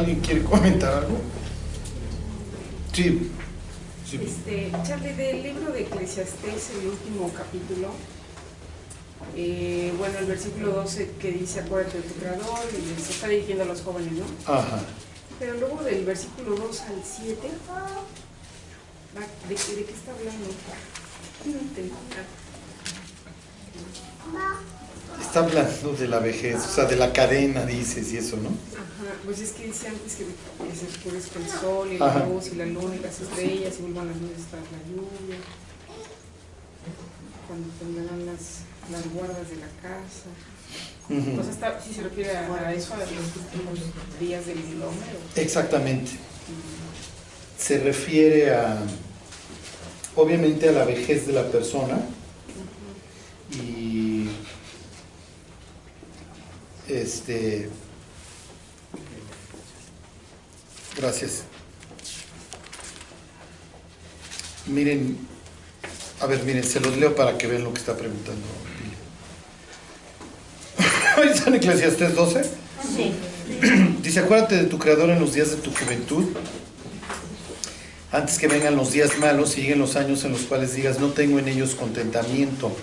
¿Alguien quiere comentar algo? Sí. Este, Charlie, del libro de Eclesiastés, el último capítulo, eh, bueno, el versículo 12 que dice, acuérdate de tu creador, y se está dirigiendo a los jóvenes, ¿no? Ajá. Pero luego del versículo 2 al 7, ¿de, qué- de qué está hablando? No. Está hablando de la vejez, o sea, de la cadena, dices, y eso, ¿no? Ajá, pues es que dice antes que, que se oscurezca el sol y la luz y la luna y las estrellas y vuelvan las nubes tras la lluvia. Cuando tendrán las, las guardas de la casa. Ujú. Pues hasta si se refiere a, a eso, a los últimos días del milomero. Exactamente. Se refiere a, obviamente, a la vejez de la persona y, este, gracias. Miren, a ver, miren, se los leo para que vean lo que está preguntando. Está en Eclesiastés 12. Sí. Dice, acuérdate de tu creador en los días de tu juventud, antes que vengan los días malos y lleguen los años en los cuales digas, no tengo en ellos contentamiento.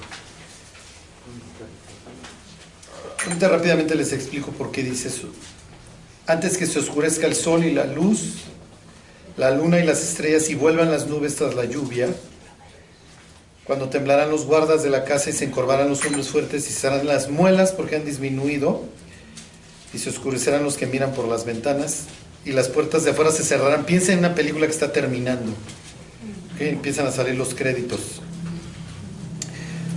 Ahorita rápidamente les explico por qué dice eso. Antes que se oscurezca el sol y la luz, la luna y las estrellas y vuelvan las nubes tras la lluvia, cuando temblarán los guardas de la casa y se encorvarán los hombres fuertes y serán las muelas porque han disminuido, y se oscurecerán los que miran por las ventanas y las puertas de afuera se cerrarán. Piensa en una película que está terminando. ¿ok? Empiezan a salir los créditos.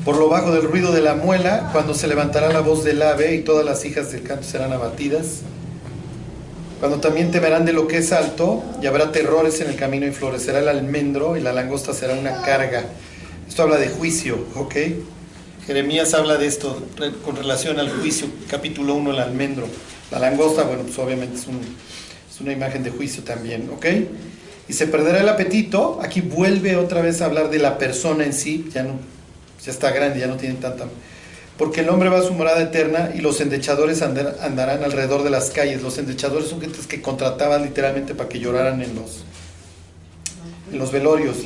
Por lo bajo del ruido de la muela, cuando se levantará la voz del ave y todas las hijas del canto serán abatidas. Cuando también temerán de lo que es alto y habrá terrores en el camino y florecerá el almendro y la langosta será una carga. Esto habla de juicio, ¿ok? Jeremías habla de esto con relación al juicio, capítulo 1, el almendro. La langosta, bueno, pues obviamente es, es una imagen de juicio también, ¿ok? Y se perderá el apetito. Aquí vuelve otra vez a hablar de la persona en sí, ya no, ya está grande, ya no tiene tanta. Porque el hombre va a su morada eterna y los endechadores andar- andarán alrededor de las calles. Los endechadores son gentes que contrataban literalmente para que lloraran en los, en los velorios,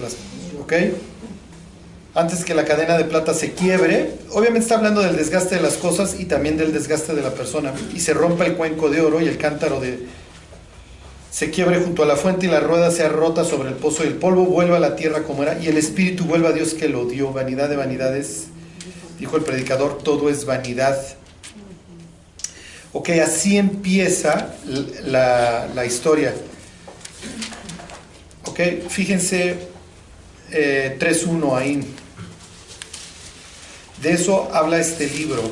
¿ok? antes que la cadena de plata se quiebre, obviamente está hablando del desgaste de las cosas y también del desgaste de la persona, y se rompa el cuenco de oro y el cántaro de se quiebre junto a la fuente y la rueda sea rota sobre el pozo y el polvo vuelva a la tierra como era y el espíritu vuelva a Dios que lo dio. Vanidad de vanidades, dijo el predicador, todo es vanidad. Ok, así empieza la, la historia. Ok, fíjense eh, 3.1 ahí. De eso habla este libro.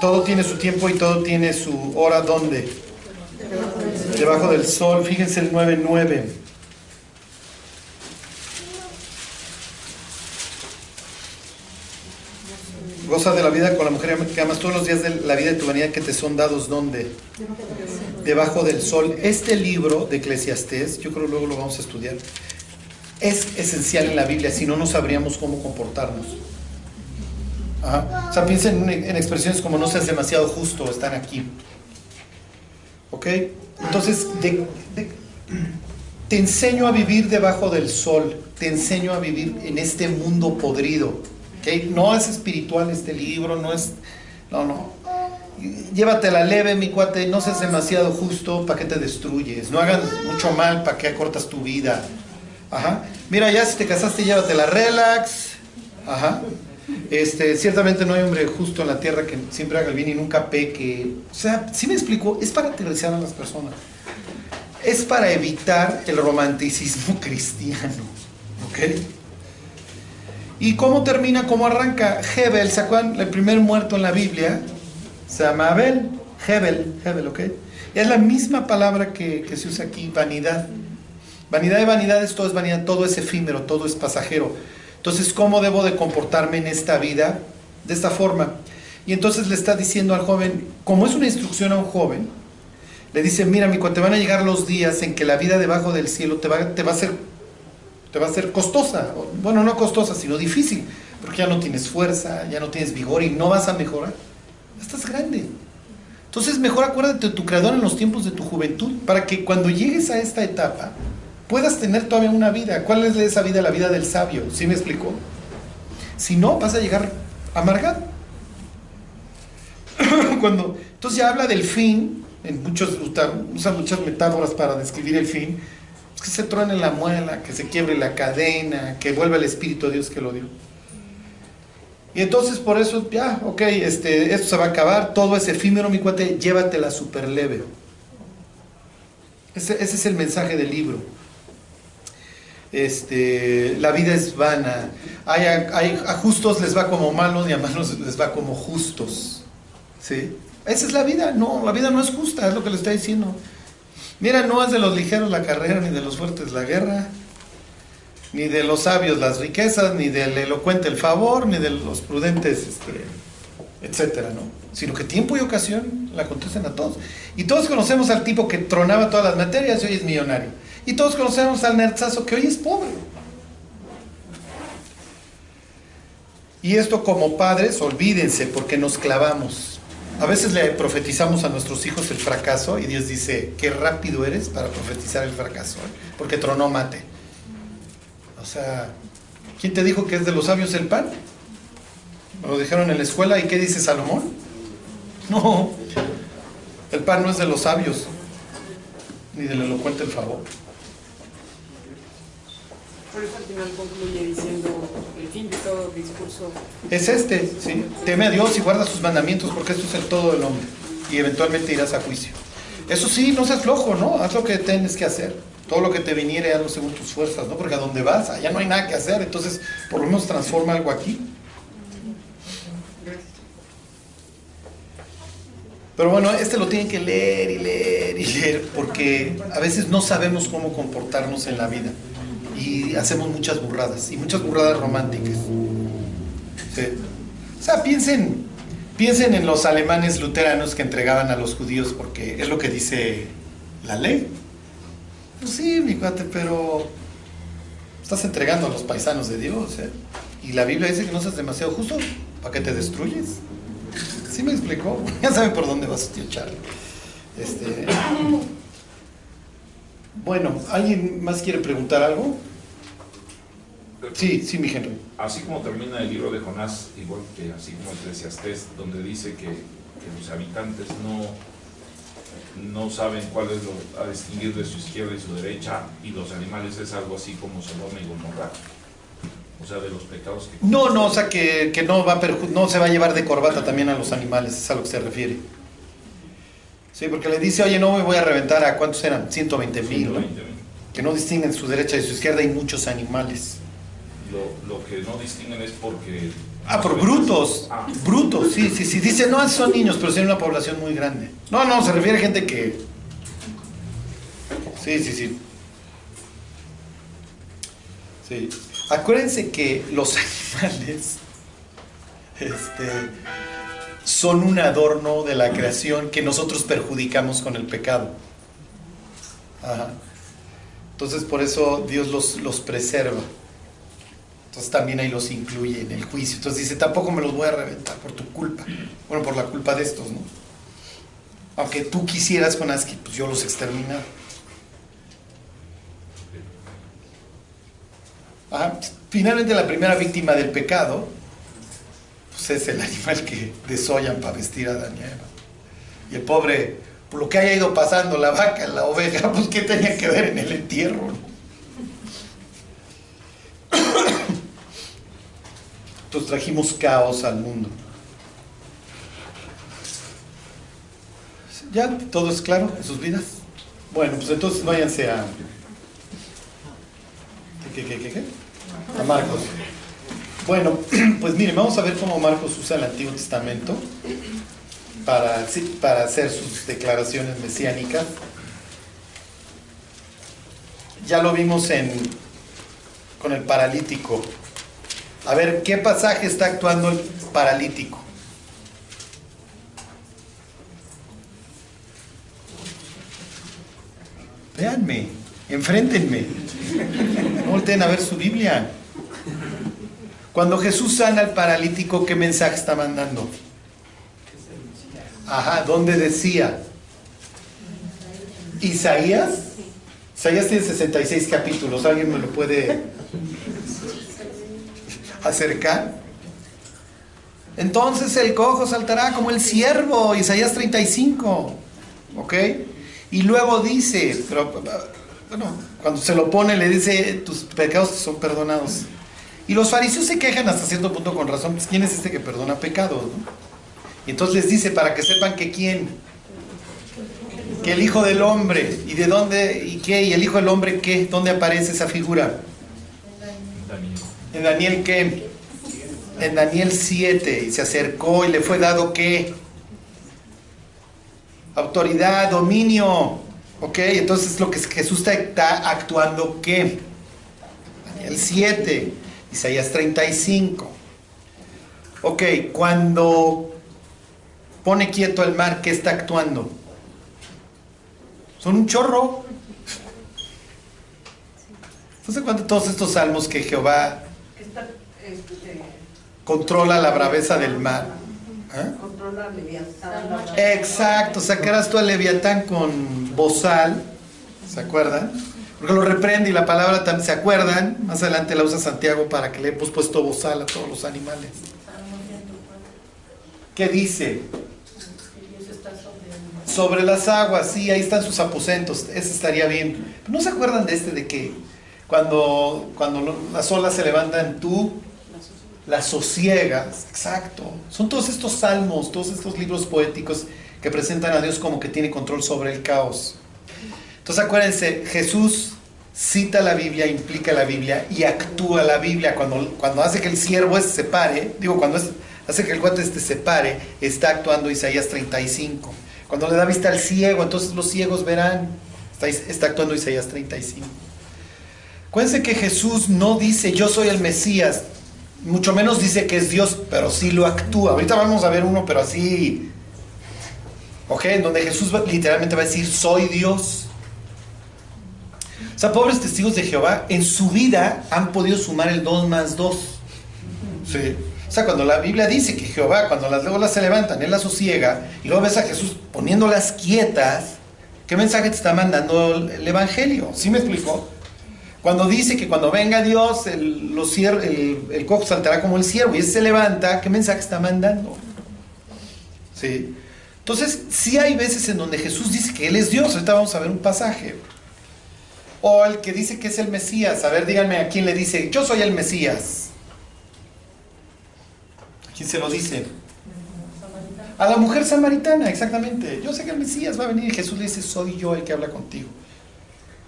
Todo tiene su tiempo y todo tiene su hora. ¿Dónde? Debajo del sol. Fíjense el 9.9. Goza de la vida con la mujer que amas todos los días de la vida de tu vanidad que te son dados. ¿Dónde? Debajo del sol. Este libro de Eclesiastés, yo creo que luego lo vamos a estudiar, es esencial en la Biblia, si no, no sabríamos cómo comportarnos. Ajá. O sea, piensen en, en expresiones como no seas demasiado justo, están aquí. ¿Ok? Entonces, de- de- te enseño a vivir debajo del sol, te enseño a vivir en este mundo podrido. ¿Ok? No es espiritual este libro, no es... No, no. Llévatela leve, mi cuate, no seas demasiado justo para que te destruyes. No hagas mucho mal para que acortas tu vida. Ajá. Mira, ya si te casaste, llévatela relax. Ajá. Este, ciertamente no hay hombre justo en la tierra que siempre haga el bien y nunca peque. O sea, si me explico, es para aterrizar a las personas. Es para evitar el romanticismo cristiano. ¿Ok? ¿Y cómo termina? ¿Cómo arranca? Hebel, ¿se acuerdan? El primer muerto en la Biblia se llama Abel. Hebel, Hebel, ¿ok? Es la misma palabra que, que se usa aquí, vanidad. Vanidad de vanidades, todo es vanidad, todo es efímero, todo es pasajero. Entonces, ¿cómo debo de comportarme en esta vida? De esta forma. Y entonces le está diciendo al joven, como es una instrucción a un joven, le dice, mira, mi te van a llegar los días en que la vida debajo del cielo te va, te va a ser te va a ser costosa. Bueno, no costosa, sino difícil. porque ya no tienes fuerza, ya no tienes vigor y no vas a mejorar. Estás grande. Entonces mejor acuérdate de tu creador en los tiempos de tu juventud, para que cuando llegues a esta etapa puedas tener todavía una vida. ¿Cuál es esa vida? La vida del sabio. ¿Sí me explicó? Si no, vas a llegar amargado. cuando, entonces ya habla del fin, en muchos, usa muchas metáforas para describir el fin, es que se truene la muela, que se quiebre la cadena, que vuelva el Espíritu de Dios que lo dio. Y entonces por eso, ya, ok, este, esto se va a acabar, todo es efímero, mi cuate, llévatela super leve. Ese, ese es el mensaje del libro. Este, la vida es vana. Hay, hay, a justos les va como malos y a malos les va como justos. ¿Sí? Esa es la vida. No, la vida no es justa, es lo que le está diciendo. Mira, no es de los ligeros la carrera, ni de los fuertes la guerra, ni de los sabios las riquezas, ni del elocuente el favor, ni de los prudentes, este, etcétera, ¿no? Sino que tiempo y ocasión la acontecen a todos. Y todos conocemos al tipo que tronaba todas las materias y hoy es millonario. Y todos conocemos al nerzazo que hoy es pobre. Y esto como padres, olvídense, porque nos clavamos a veces le profetizamos a nuestros hijos el fracaso y Dios dice, qué rápido eres para profetizar el fracaso, ¿eh? porque tronó mate. O sea, ¿quién te dijo que es de los sabios el pan? Lo dijeron en la escuela y ¿qué dice Salomón? No, el pan no es de los sabios, ni del elocuente el favor. Es este, ¿sí? Teme a Dios y guarda sus mandamientos porque esto es el todo del hombre. Y eventualmente irás a juicio. Eso sí, no seas flojo, ¿no? Haz lo que tienes que hacer. Todo lo que te viniere, hazlo según tus fuerzas, ¿no? Porque a donde vas, allá no hay nada que hacer. Entonces, por lo menos transforma algo aquí. Pero bueno, este lo tienen que leer y leer y leer porque a veces no sabemos cómo comportarnos en la vida y hacemos muchas burradas, y muchas burradas románticas. O sea, piensen, piensen en los alemanes luteranos que entregaban a los judíos porque es lo que dice la ley. Pues sí, mi cuate, pero estás entregando a los paisanos de Dios. ¿eh? Y la Biblia dice que no seas demasiado justo para que te destruyes. ¿Sí me explicó? Ya saben por dónde vas, tío Charlie. Este, bueno, ¿alguien más quiere preguntar algo? Sí, sí, mi Henry. Así como termina el libro de Jonás, igual que así como Eclesiastés, donde dice que, los habitantes no, no saben cuál es lo a distinguir de su izquierda y su derecha, y los animales es algo así como Sodoma y Gomorra. O sea, de los pecados que... No, no, o sea, que, no, va no se va a llevar de corbata también a los animales, es a lo que se refiere. Sí, porque le dice, oye, no me voy a reventar a cuántos eran, 120 mil, que no distinguen su derecha y su izquierda y muchos animales. Lo, que no distinguen es porque... Ah, por brutos, ah. brutos, sí, sí, sí. Dice, no, son niños, pero son una población muy grande. No, no, se refiere a gente que... Sí, sí, sí. Sí. Acuérdense que los animales, este son un adorno de la creación que nosotros perjudicamos con el pecado. Entonces por eso Dios los, los preserva. Entonces también ahí los incluye en el juicio. Entonces dice, tampoco me los voy a reventar por tu culpa. Bueno, por la culpa de estos, ¿no? Aunque tú quisieras con Aski, pues yo los exterminar. Finalmente la primera víctima del pecado pues es el animal que desollan para vestir a Daniel. Y el pobre, por lo que haya ido pasando, la vaca, la oveja, pues qué tenía que ver en el entierro. Entonces trajimos caos al mundo. ¿Ya todo es claro en sus vidas? Bueno, pues entonces váyanse a... ¿Qué, qué, qué, qué? A Marcos. Bueno, pues miren, vamos a ver cómo Marcos usa el Antiguo Testamento para, para hacer sus declaraciones mesiánicas. Ya lo vimos en, con el paralítico. A ver, ¿qué pasaje está actuando el paralítico? Véanme, enfréntenme. Volten a ver su Biblia. Cuando Jesús sana al paralítico, ¿qué mensaje está mandando? Ajá, ¿dónde decía? Isaías. Isaías tiene 66 capítulos. ¿Alguien me lo puede acercar? Entonces el cojo saltará como el ciervo, Isaías 35. ¿Ok? Y luego dice, pero, bueno, cuando se lo pone le dice, tus pecados son perdonados. Y los fariseos se quejan hasta cierto punto con razón, pues ¿quién es este que perdona pecados? Y entonces les dice, para que sepan que quién, que el Hijo del Hombre, ¿y de dónde, y qué? ¿Y el Hijo del Hombre qué? ¿Dónde aparece esa figura? En Daniel qué? En Daniel 7, y se acercó y le fue dado qué? Autoridad, dominio. ¿Ok? Entonces lo que Jesús está actuando qué? Daniel 7, Isaías 35. Ok, cuando pone quieto el mar, ¿qué está actuando? Son un chorro. No sé cuánto todos estos salmos que Jehová controla la braveza del mar. ¿Eh? Controla Leviatán. Exacto, sacarás tú al Leviatán con bozal, ¿se acuerdan? Porque lo reprende y la palabra también, ¿se acuerdan? Más adelante la usa Santiago para que le hemos puesto bozal a todos los animales. ¿Qué dice? Sobre las aguas, sí, ahí están sus aposentos, ese estaría bien. ¿No se acuerdan de este de que cuando, cuando las olas se levantan, tú las sosiegas? Exacto. Son todos estos salmos, todos estos libros poéticos que presentan a Dios como que tiene control sobre el caos. Entonces acuérdense, Jesús cita la Biblia, implica la Biblia y actúa la Biblia. Cuando, cuando hace que el siervo este se pare, digo, cuando hace que el cuate este se pare, está actuando Isaías 35. Cuando le da vista al ciego, entonces los ciegos verán. Está, está actuando Isaías 35. Acuérdense que Jesús no dice yo soy el Mesías, mucho menos dice que es Dios, pero sí lo actúa. Ahorita vamos a ver uno, pero así. ¿Ok? En donde Jesús literalmente va a decir soy Dios. O sea, pobres testigos de Jehová, en su vida han podido sumar el 2 más 2. Sí. O sea, cuando la Biblia dice que Jehová, cuando las olas se levantan, Él las sosiega, y luego ves a Jesús poniéndolas quietas, ¿qué mensaje te está mandando el Evangelio? ¿Sí me explicó? Cuando dice que cuando venga Dios, el, los el, cojo saltará como el ciervo y ese se levanta, ¿qué mensaje está mandando? ¿Sí? Entonces, sí hay veces en donde Jesús dice que Él es Dios. Ahorita vamos a ver un pasaje. O el que dice que es el Mesías. A ver, díganme a quién le dice, yo soy el Mesías. ¿Quién se lo dice? A la mujer samaritana, exactamente. Yo sé que el Mesías va a venir Jesús le dice, soy yo el que habla contigo.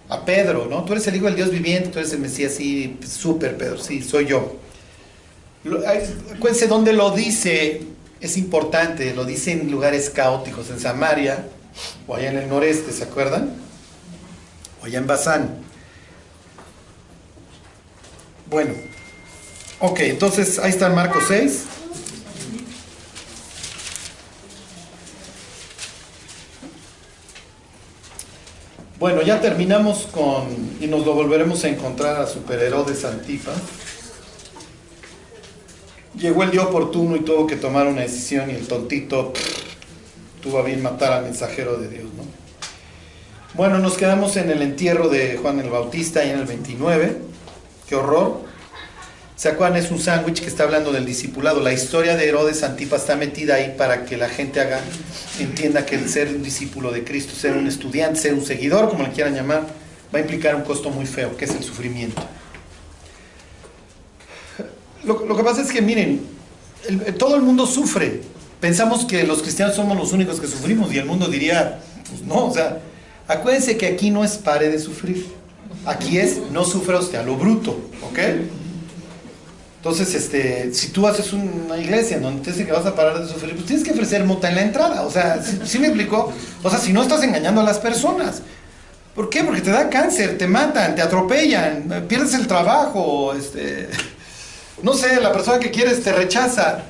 A Pedro, ¿no? Tú eres el Hijo del Dios viviente, tú eres el Mesías, sí, súper Pedro, sí, soy yo. Acuérdense dónde lo dice, es importante, lo dice en lugares caóticos, en Samaria, o allá en el noreste, ¿se acuerdan? O en Bazán. Bueno, ok, entonces ahí está Marcos 6. Bueno, ya terminamos con, y nos lo volveremos a encontrar a Super Herodes Antifa. Llegó el día oportuno y tuvo que tomar una decisión y el tontito tuvo a bien matar al mensajero de Dios. Bueno, nos quedamos en el entierro de Juan el Bautista y en el 29. Qué horror. ¿Se acuerdan? Es un sándwich que está hablando del discipulado. La historia de Herodes Antipa está metida ahí para que la gente haga, entienda que el ser un discípulo de Cristo, ser un estudiante, ser un seguidor, como le quieran llamar, va a implicar un costo muy feo, que es el sufrimiento. Lo, que pasa es que, miren, todo el mundo sufre. Pensamos que los cristianos somos los únicos que sufrimos y el mundo diría, pues no, o sea, acuérdense que aquí no es pare de sufrir. Aquí es no sufra usted a lo bruto, ¿ok? Entonces, este, si tú haces una iglesia donde te dice que vas a parar de sufrir, pues tienes que ofrecer mota en la entrada. O sea, ¿sí, me explicó? O sea, si no estás engañando a las personas. ¿Por qué? Porque te da cáncer, te matan, te atropellan, pierdes el trabajo, este, no sé, la persona que quieres te rechaza.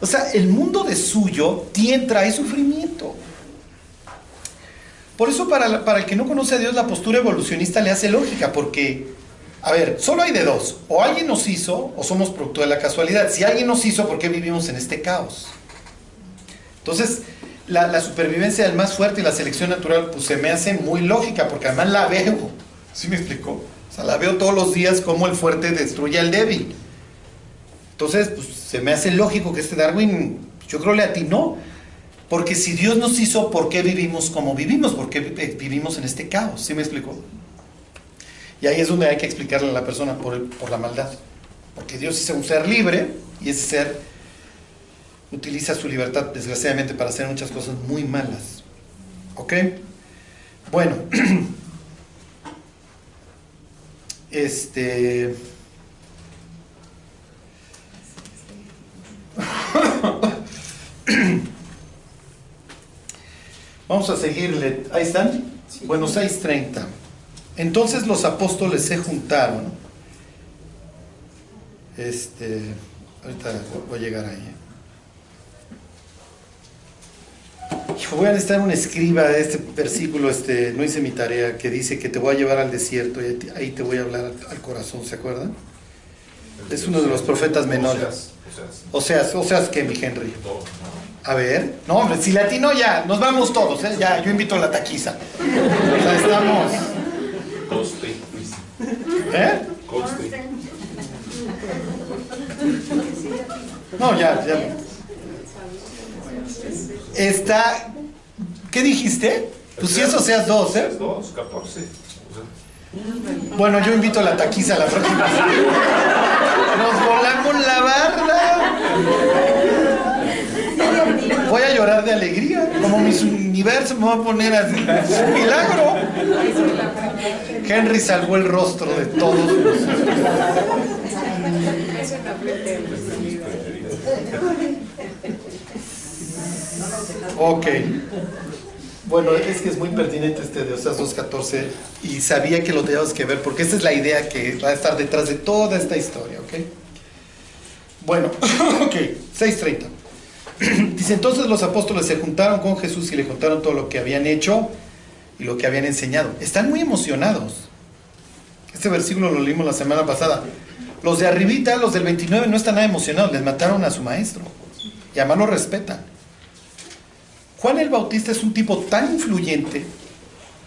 O sea, el mundo de suyo tiene, trae sufrimiento. Por eso para, para el que no conoce a Dios la postura evolucionista le hace lógica, porque A ver, solo hay de dos. O alguien nos hizo o somos producto de la casualidad. Si alguien nos hizo, ¿por qué vivimos en este caos? Entonces, la, la supervivencia del más fuerte y la selección natural, pues se me hace muy lógica, porque además la veo. ¿Sí me explicó? O sea, la veo todos los días como el fuerte destruye al débil. Entonces, pues se me hace lógico que este Darwin, yo creo le atinó. Porque si Dios nos hizo, ¿por qué vivimos como vivimos? ¿Por qué vi- vivimos en este caos? ¿Sí me explicó? Y ahí es donde hay que explicarle a la persona por, el- por la maldad. Porque Dios es un ser libre y ese ser utiliza su libertad, desgraciadamente, para hacer muchas cosas muy malas. ¿Ok? Bueno. Este. Vamos a seguirle. Ahí están. Bueno, 6.30. Entonces los apóstoles se juntaron. Este. Ahorita voy a llegar ahí. Hijo, Voy a necesitar un escriba de este versículo, este, no hice mi tarea, que dice que te voy a llevar al desierto y ahí te voy a hablar al, corazón, ¿se acuerdan? Es uno de los profetas menores. O sea, O sea, o sea, que mi Henry. A ver, no, hombre, si latino ya, nos vamos todos, ¿eh? Ya, yo invito a la taquiza. O sea, estamos. Coste, ¿Eh? coste. No, ya, ya. Está. ¿Qué dijiste? Pues si eso seas dos, ¿eh? Dos, 14. O sea, Bueno, yo invito a la taquiza la próxima. Nos volamos la barda. Voy a llorar de alegría. Como mi universo me va a poner así. Es un milagro. Henry salvó el rostro de todos. Ok. Bueno, es que es muy pertinente este de Oseas 2.14 y sabía que lo teníamos que ver porque esta es la idea que va a estar detrás de toda esta historia, ¿ok? Bueno, ok, 6.30. Dice, entonces los apóstoles se juntaron con Jesús y le contaron todo lo que habían hecho y lo que habían enseñado. Están muy emocionados. Este versículo lo leímos la semana pasada. Los de arribita, los del 29, no están nada emocionados, les mataron a su maestro. Y además lo respetan. Juan el Bautista es un tipo tan influyente,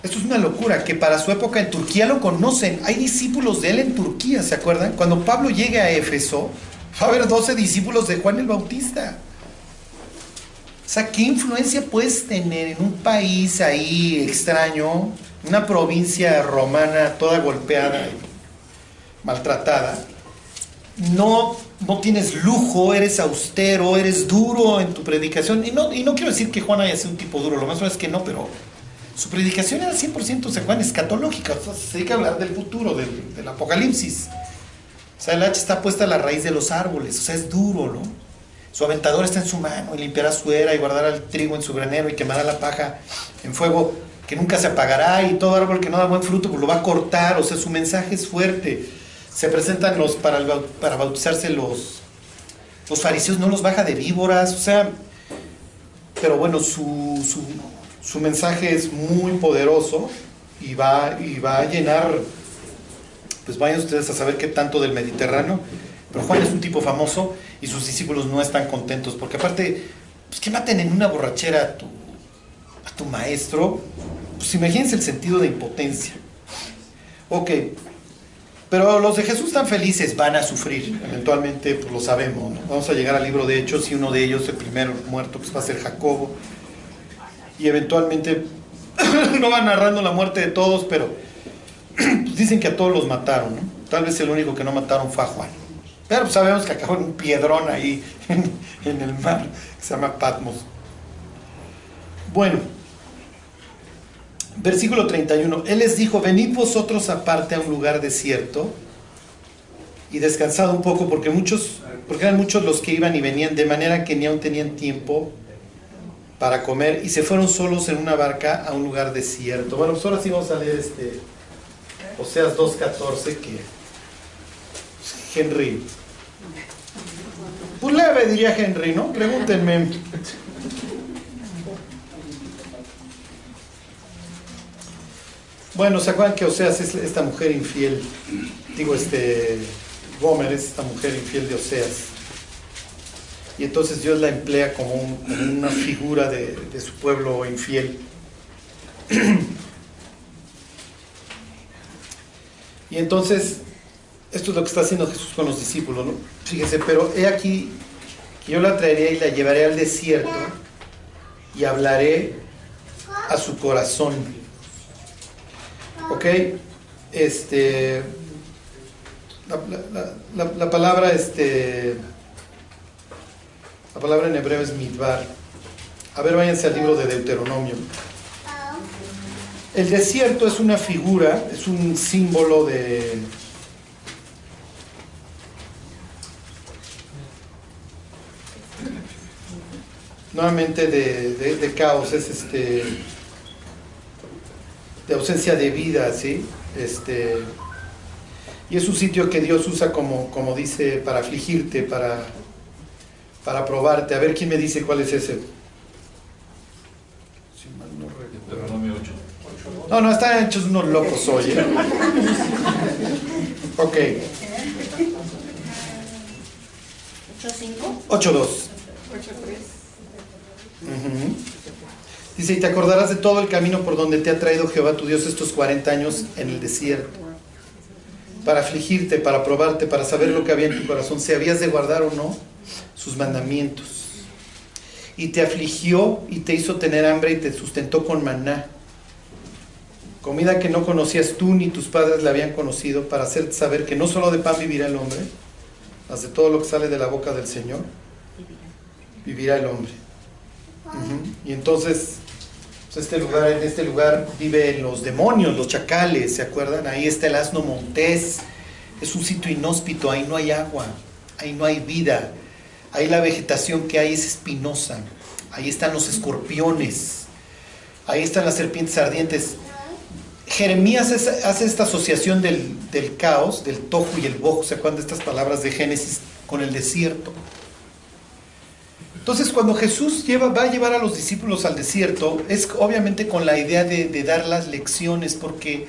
esto es una locura, que para su época en Turquía lo conocen. Hay discípulos de él en Turquía, ¿se acuerdan? Cuando Pablo llegue a Éfeso, va a haber 12 discípulos de Juan el Bautista. O sea, ¿qué influencia puedes tener en un país ahí extraño, una provincia romana toda golpeada y maltratada? no, no tienes lujo, eres austero, eres duro en tu predicación. Y no, y no quiero decir que Juan haya sido un tipo duro, lo más probable es que no, pero su predicación era 100% se Juan escatológica, o sea, se dedica a hablar del futuro, del, del apocalipsis. O sea, el hacha está puesta a la raíz de los árboles, o sea, es duro, ¿no? Su aventador está en su mano y limpiará su era y guardará el trigo en su granero y quemará la paja en fuego que nunca se apagará y todo árbol que no da buen fruto pues lo va a cortar, o sea, su mensaje es fuerte. Se presentan los para, para bautizarse los los fariseos no los baja de víboras, o sea, pero bueno, su, su, su mensaje es muy poderoso y va, y va a llenar, pues vayan ustedes a saber qué tanto del Mediterráneo, pero Juan es un tipo famoso y sus discípulos no están contentos, porque aparte, pues que maten en una borrachera a tu, maestro, pues imagínense el sentido de impotencia. Ok, pero los de Jesús están felices, van a sufrir, eventualmente pues lo sabemos. ¿no? Vamos a llegar al libro de Hechos y uno de ellos, el primero muerto, pues va a ser Jacobo. Y eventualmente no va narrando la muerte de todos, pero pues, dicen que a todos los mataron. Tal vez el único que no mataron fue a Juan. Pero pues, sabemos que acabó en un piedrón ahí en, en el mar, que se llama Patmos. Bueno, Versículo 31. Él les dijo, venid vosotros aparte a un lugar desierto y descansad un poco porque muchos, porque eran muchos los que iban y venían, de manera que ni aún tenían tiempo para comer y se fueron solos en una barca a un lugar desierto. Bueno, pues ahora sí vamos a leer este Oseas 2.14 que Henry. Pues leve diría Henry, ¿no? Pregúntenme. Bueno, ¿se acuerdan que Oseas es esta mujer infiel? Digo, este Gomer es esta mujer infiel de Oseas. Y entonces Dios la emplea como, una figura de, de su pueblo infiel. Y entonces, esto es lo que está haciendo Jesús con los discípulos, ¿no? Fíjese, pero he aquí que yo la traeré y la llevaré al desierto y hablaré a su corazón. ¿Ok? Este. La, palabra, este. La palabra en hebreo es midbar. A ver, váyanse al libro de Deuteronomio. El desierto es una figura, es un símbolo de, nuevamente de, caos, es este de ausencia de vida, ¿sí? Este, y es un sitio que Dios usa como, como dice, para afligirte, para, para probarte. A ver quién me dice cuál es ese. No, no, están hechos unos locos hoy. ¿eh? Ok. 8-5. 8-2. Dice, y te acordarás de todo el camino por donde te ha traído Jehová tu Dios estos 40 años en el desierto, para afligirte, para probarte, para saber lo que había en tu corazón, si habías de guardar o no sus mandamientos. Y te afligió y te hizo tener hambre y te sustentó con maná comida que no conocías tú ni tus padres le habían conocido, para hacerte saber que no solo de pan vivirá el hombre, mas de todo lo que sale de la boca del Señor, vivirá el hombre. Y entonces, pues, este lugar, en este lugar viven los demonios, los chacales, ¿se acuerdan? Ahí está el asno montés, es un sitio inhóspito, ahí no hay agua, ahí no hay vida, ahí la vegetación que hay es espinosa, ahí están los escorpiones, ahí están las serpientes ardientes. Jeremías hace esta asociación del, caos, del tojo y el bojo, ¿se acuerdan de estas palabras de Génesis con el desierto? Entonces, cuando Jesús lleva, va a llevar a los discípulos al desierto, es obviamente con la idea de, dar las lecciones, porque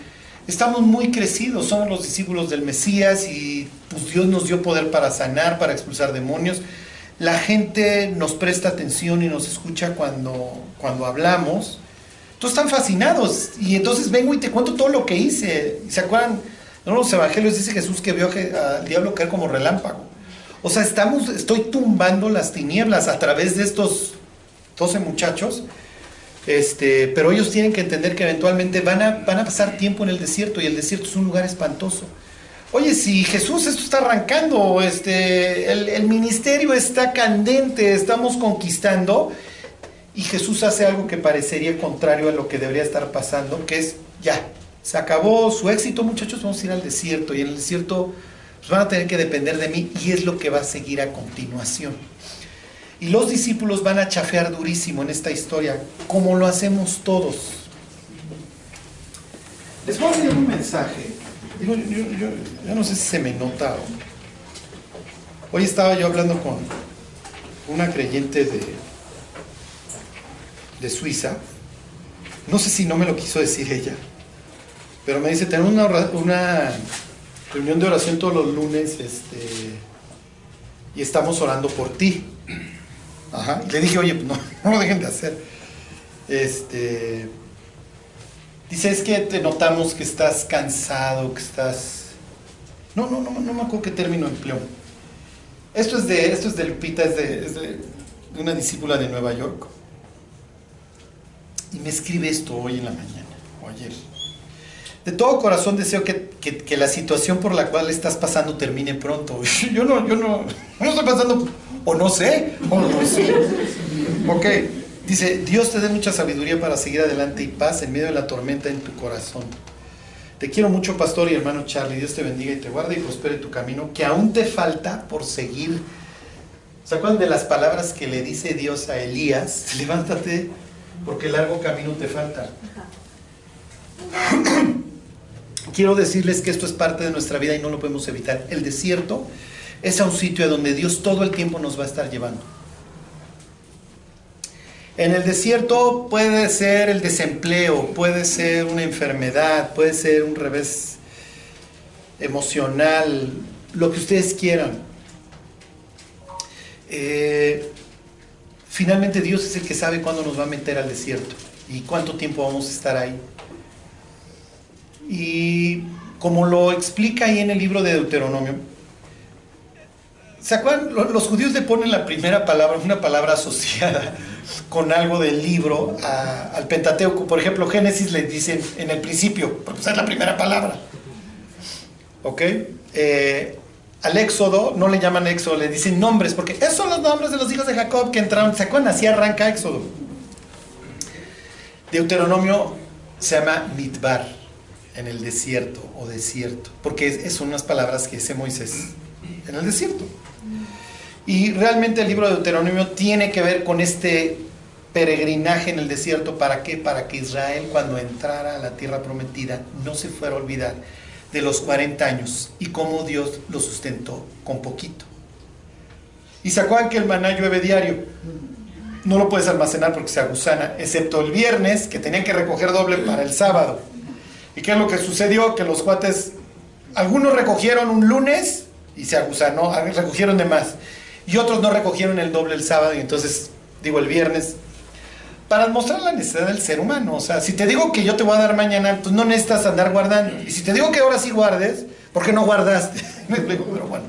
estamos muy crecidos, somos los discípulos del Mesías y pues, Dios nos dio poder para sanar, para expulsar demonios. La gente nos presta atención y nos escucha cuando, cuando hablamos. Entonces están fascinados. Y entonces vengo y te cuento todo lo que hice. ¿Se acuerdan? En los evangelios dice Jesús que vio al diablo caer como relámpago. O sea, estamos, estoy tumbando las tinieblas a través de estos 12 muchachos. Este, pero ellos tienen que entender que eventualmente van a, van a pasar tiempo en el desierto y el desierto es un lugar espantoso. Oye, si Jesús esto está arrancando, este, el, el ministerio está candente, estamos conquistando, y Jesús hace algo que parecería contrario a lo que debería estar pasando, que es, ya, se acabó su éxito, muchachos, vamos a ir al desierto y en el desierto pues, van a tener que depender de mí y es lo que va a seguir a continuación. Y los discípulos van a chafear durísimo en esta historia, como lo hacemos todos. Les voy a leer un mensaje. Digo, yo, no sé si se me nota. Hoy estaba yo hablando con una creyente de, de Suiza. No sé si no me lo quiso decir ella, pero me dice, tenemos una, reunión de oración todos los lunes este, y estamos orando por ti. Ajá. Le dije, oye, pues no, no lo dejen de hacer. Este, dice, es que te notamos que estás cansado, que estás... No, no, no, no me acuerdo qué término empleó. Esto es de, esto es de Lupita, es de, es de una discípula de Nueva York. Y me escribe esto hoy en la mañana, o ayer. De todo corazón deseo que, la situación por la cual estás pasando termine pronto. Yo no, yo no, no estoy pasando, o no sé, o no sé. Ok, dice, Dios te dé mucha sabiduría para seguir adelante y paz en medio de la tormenta en tu corazón. Te quiero mucho, pastor y hermano Charlie. Dios te bendiga y te guarde y prospere tu camino, que aún te falta por seguir. ¿Se acuerdan de las palabras que le dice Dios a Elías? Levántate porque largo camino te falta. Quiero decirles que esto es parte de nuestra vida y no lo podemos evitar. El desierto es a un sitio a donde Dios todo el tiempo nos va a estar llevando. En el desierto puede ser el desempleo, puede ser una enfermedad, puede ser un revés emocional, lo que ustedes quieran. Eh, finalmente Dios es el que sabe cuándo nos va a meter al desierto y cuánto tiempo vamos a estar ahí. Y como lo explica ahí en el libro de Deuteronomio, ¿se acuerdan? Los judíos le ponen la primera palabra, una palabra asociada con algo del libro al Pentateuco. Por ejemplo, Génesis le dicen en el principio, porque es la primera palabra. ¿Ok? Eh, al Éxodo no le llaman Éxodo, le dicen nombres, porque esos son los nombres de los hijos de Jacob que entraron. ¿Se acuerdan? Así arranca Éxodo. Deuteronomio se llama Midbar, en el desierto o desierto, porque son unas palabras que dice Moisés en el desierto. Y realmente el libro de Deuteronomio tiene que ver con este peregrinaje en el desierto. ¿Para qué? Para que Israel cuando entrara a la tierra prometida no se fuera a olvidar de los 40 años y cómo Dios lo sustentó con poquito. Y se acuerdan que el maná llueve diario. No lo puedes almacenar porque se agusana, excepto el viernes, que tenían que recoger doble para el sábado. ¿Y qué es lo que sucedió? Que los cuates, algunos recogieron un lunes y se agusanó, recogieron de más. Y otros no recogieron el doble el sábado y entonces, digo, el viernes para mostrar la necesidad del ser humano. O sea, si te digo que yo te voy a dar mañana, pues no necesitas andar guardando. Y si te digo que ahora sí guardes, ¿por qué no guardaste? Pero bueno.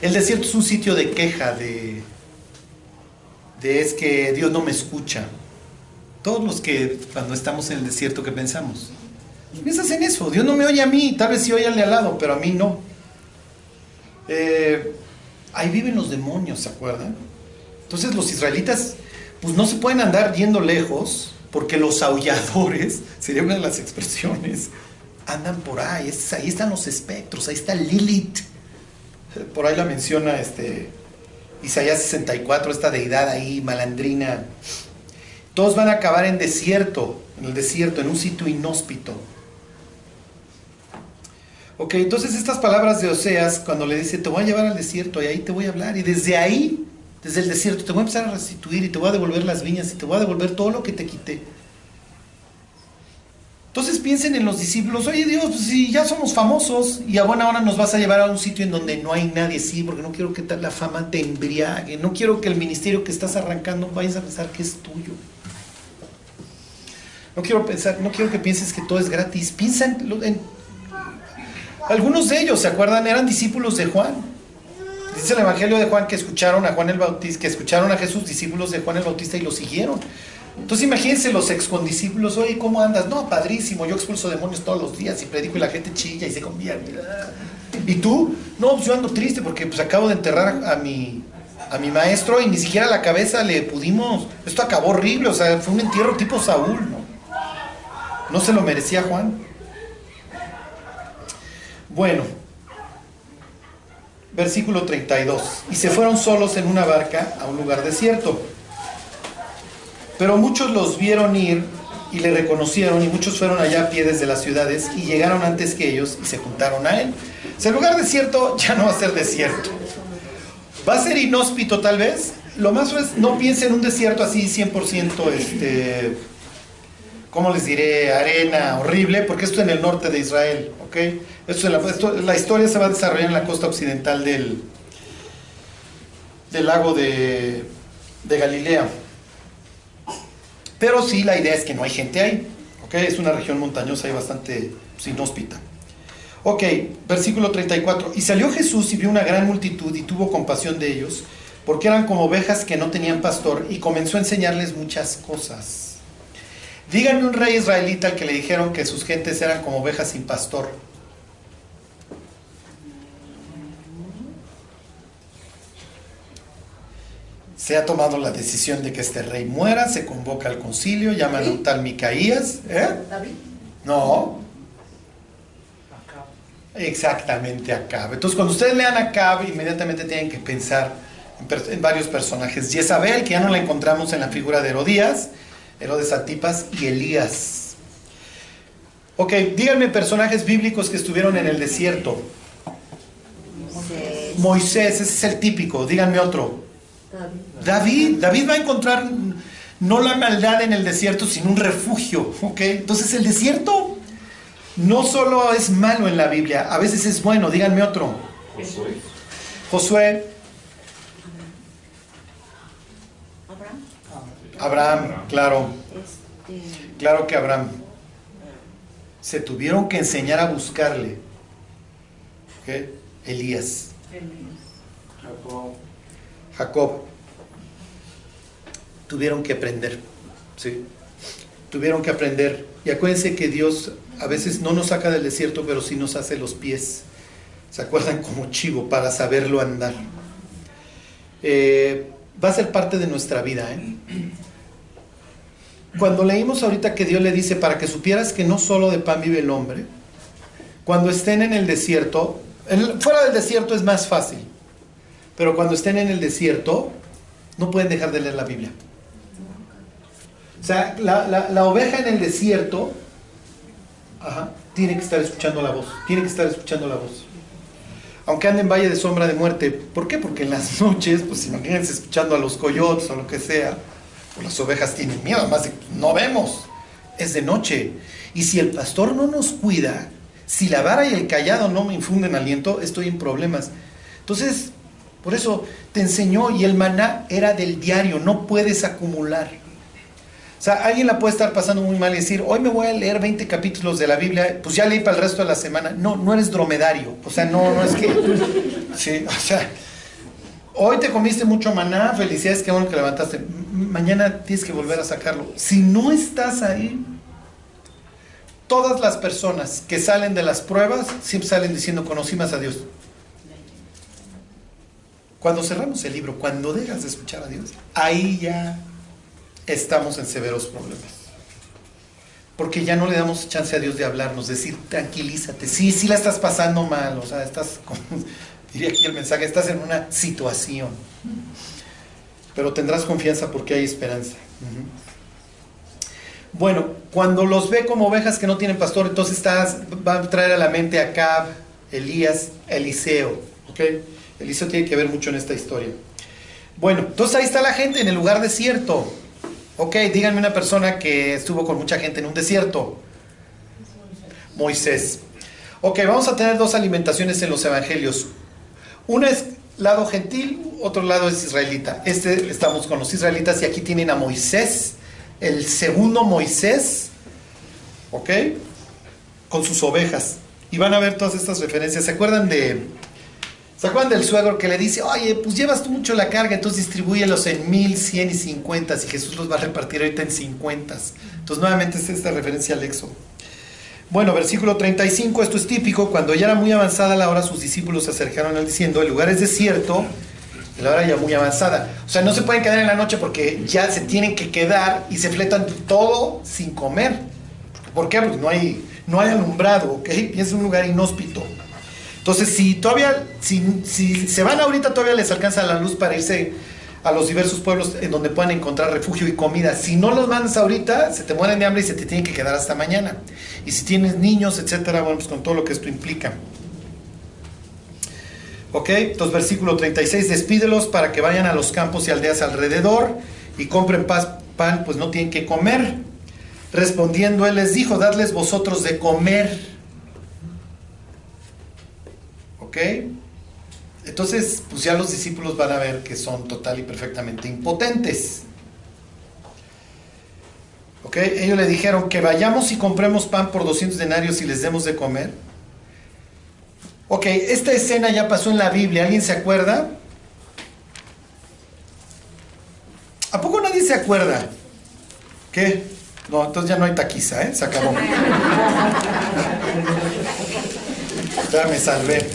El desierto es un sitio de queja, de, de es que Dios no me escucha. Todos los que cuando estamos en el desierto, ¿qué pensamos? Piensas en eso, Dios no me oye a mí, tal vez sí oye al de al lado, pero a mí no. Eh, ahí viven los demonios, ¿se acuerdan? Entonces los israelitas pues no se pueden andar yendo lejos porque los aulladores, sería una de las expresiones, andan por ahí, ahí están los espectros, ahí está Lilith, por ahí la menciona este, Isaías 64, esta deidad ahí, malandrina. Todos van a acabar en desierto, en el desierto, en un sitio inhóspito. Ok, entonces estas palabras de Oseas, cuando le dice, te voy a llevar al desierto y ahí te voy a hablar, y desde ahí desde el desierto, te voy a empezar a restituir y te voy a devolver las viñas y te voy a devolver todo lo que te quité. Entonces piensen en los discípulos, oye Dios, pues si ya somos famosos y a buena hora nos vas a llevar a un sitio en donde no hay nadie, sí, porque no quiero que la fama te embriague, no quiero que el ministerio que estás arrancando vayas a pensar que es tuyo. No quiero pensar, no quiero que pienses que todo es gratis. Piensa en, algunos de ellos, ¿se acuerdan? Eran discípulos de Juan. Dice el Evangelio de Juan que escucharon a Juan el Bautista, que escucharon a Jesús, discípulos de Juan el Bautista, y lo siguieron. Entonces imagínense los ex condiscípulos, oye, ¿cómo andas? No, padrísimo, yo expulso demonios todos los días y predico y la gente chilla y se convierte. ¿Y tú? No, pues yo ando triste porque pues acabo de enterrar a mi, a mi maestro y ni siquiera la cabeza le pudimos. Esto acabó horrible, o sea, fue un entierro tipo Saúl, ¿no? No se lo merecía Juan. Bueno, versículo 32. Y se fueron solos en una barca a un lugar desierto. Pero muchos los vieron ir y le reconocieron y muchos fueron allá a pie desde las ciudades y llegaron antes que ellos y se juntaron a él. Si el lugar desierto ya no va a ser desierto. Va a ser inhóspito tal vez. Lo más es no piensen en un desierto así 100% este ¿cómo les diré? Arena horrible, porque esto es en el norte de Israel, ¿ok? Esto, la, historia se va a desarrollar en la costa occidental del, del lago de, de Galilea. Pero sí, la idea es que no hay gente ahí, ¿ok? Es una región montañosa y bastante pues, inhóspita. Ok, versículo 34. Y salió Jesús y vio una gran multitud y tuvo compasión de ellos, porque eran como ovejas que no tenían pastor, y comenzó a enseñarles muchas cosas. Díganme un rey israelita al que le dijeron que sus gentes eran como ovejas sin pastor. Se ha tomado la decisión de que este rey muera, se convoca al concilio, llaman a un tal Micaías. ¿eh? ¿David? No. Exactamente, Acab. Entonces, cuando ustedes lean Acab, inmediatamente tienen que pensar en, en varios personajes. Jezabel, que ya no la encontramos en la figura de Herodías, Herodes Antipas y Elías. Ok, díganme personajes bíblicos que estuvieron en el desierto. Moisés. Moisés, ese es el típico. Díganme otro. David, David va a encontrar no la maldad en el desierto, sino un refugio, ¿ok? Entonces el desierto no solo es malo en la Biblia, a veces es bueno, díganme otro. Josué. Josué, Abraham. Claro, Este, claro que Abraham. Se tuvieron que enseñar a buscarle. ¿ok? Elías, Jacob. Tuvieron que aprender. ¿sí? Tuvieron que aprender. Y acuérdense que Dios a veces no nos saca del desierto, pero sí nos hace los pies. ¿Se acuerdan? Como chivo para saberlo andar. Eh, va a ser parte de nuestra vida. ¿eh? Cuando leímos ahorita que Dios le dice, para que supieras que no solo de pan vive el hombre, cuando estén en el desierto, fuera del desierto es más fácil, pero cuando estén en el desierto, no pueden dejar de leer la Biblia. O sea, la, la- la oveja en el desierto tiene que estar escuchando la voz, tiene que estar escuchando la voz. Aunque ande en valle de sombra de muerte, ¿por qué? Porque en las noches, pues imagínense escuchando a los coyotes o lo que sea, las ovejas tienen miedo, además de- no vemos, es de noche. Y si el pastor no nos cuida, si la vara y el callado no me infunden aliento, estoy en problemas. Entonces, por eso te enseñó y el maná era del diario, no puedes acumular. O sea, alguien la puede estar pasando muy mal y decir, hoy me voy a leer 20 capítulos de la Biblia, pues ya leí para el resto de la semana. No, no eres dromedario. O sea, no, no es que... Sí, o sea, hoy te comiste mucho maná, felicidades, qué bueno que levantaste. Mañana tienes que volver a sacarlo. Si no estás ahí, todas las personas que salen de las pruebas siempre salen diciendo, conocí más a Dios. Cuando cerramos el libro, cuando dejas de escuchar a Dios, ahí ya estamos en severos problemas. Porque ya no le damos chance a Dios de hablarnos, decir, tranquilízate, sí, sí la estás pasando mal, o sea, estás, diría aquí el mensaje, estás en una situación. Pero tendrás confianza porque hay esperanza. Bueno, cuando los ve como ovejas que no tienen pastor, entonces estás, va a traer a la mente a Cab, Elías, Eliseo. ¿ok? Eliseo tiene que ver mucho en esta historia. Bueno, entonces ahí está la gente en el lugar desierto. Ok, díganme una persona que estuvo con mucha gente en un desierto. Moisés. Ok, vamos a tener dos alimentaciones en los evangelios. Una es lado gentil, otro lado es israelita. Este estamos con los israelitas y aquí tienen a Moisés, el segundo Moisés, ok, con sus ovejas. Y van a ver todas estas referencias. ¿Se acuerdan de, ¿Se acuerdan del suegro que le dice, oye, pues llevas tú mucho la carga, entonces distribúyelos en mil, cien y cincuentas, y Jesús los va a repartir ahorita en cincuentas? Entonces, nuevamente es esta referencia al Éxodo. Bueno, versículo 35, esto es típico, cuando ya era muy avanzada la hora, sus discípulos se acercaron al diciendo, el lugar es desierto, la hora ya muy avanzada. O sea, no se pueden quedar en la noche porque ya se tienen que quedar y se fletan todo sin comer. ¿Por qué? Porque no hay, no hay alumbrado, ¿ok? Y es un lugar inhóspito. Entonces, si todavía, si, si se van ahorita, todavía les alcanza la luz para irse a los diversos pueblos en donde puedan encontrar refugio y comida. Si no los mandas ahorita, se te mueren de hambre y se te tienen que quedar hasta mañana. Y si tienes niños, etcétera, bueno, pues con todo lo que esto implica. Ok, entonces versículo 36, despídelos para que vayan a los campos y aldeas alrededor y compren pan, pues no tienen que comer. Respondiendo él les dijo, dadles vosotros de comer. ¿Ok? Entonces, pues ya los discípulos van a ver que son total y perfectamente impotentes. ¿Ok? Ellos le dijeron que vayamos y compremos pan por 200 denarios y les demos de comer. Ok, esta escena ya pasó en la Biblia. ¿Alguien se acuerda? ¿A poco nadie se acuerda? ¿Qué? No, entonces ya no hay taquiza, ¿eh? Se acabó. Ya me salvé.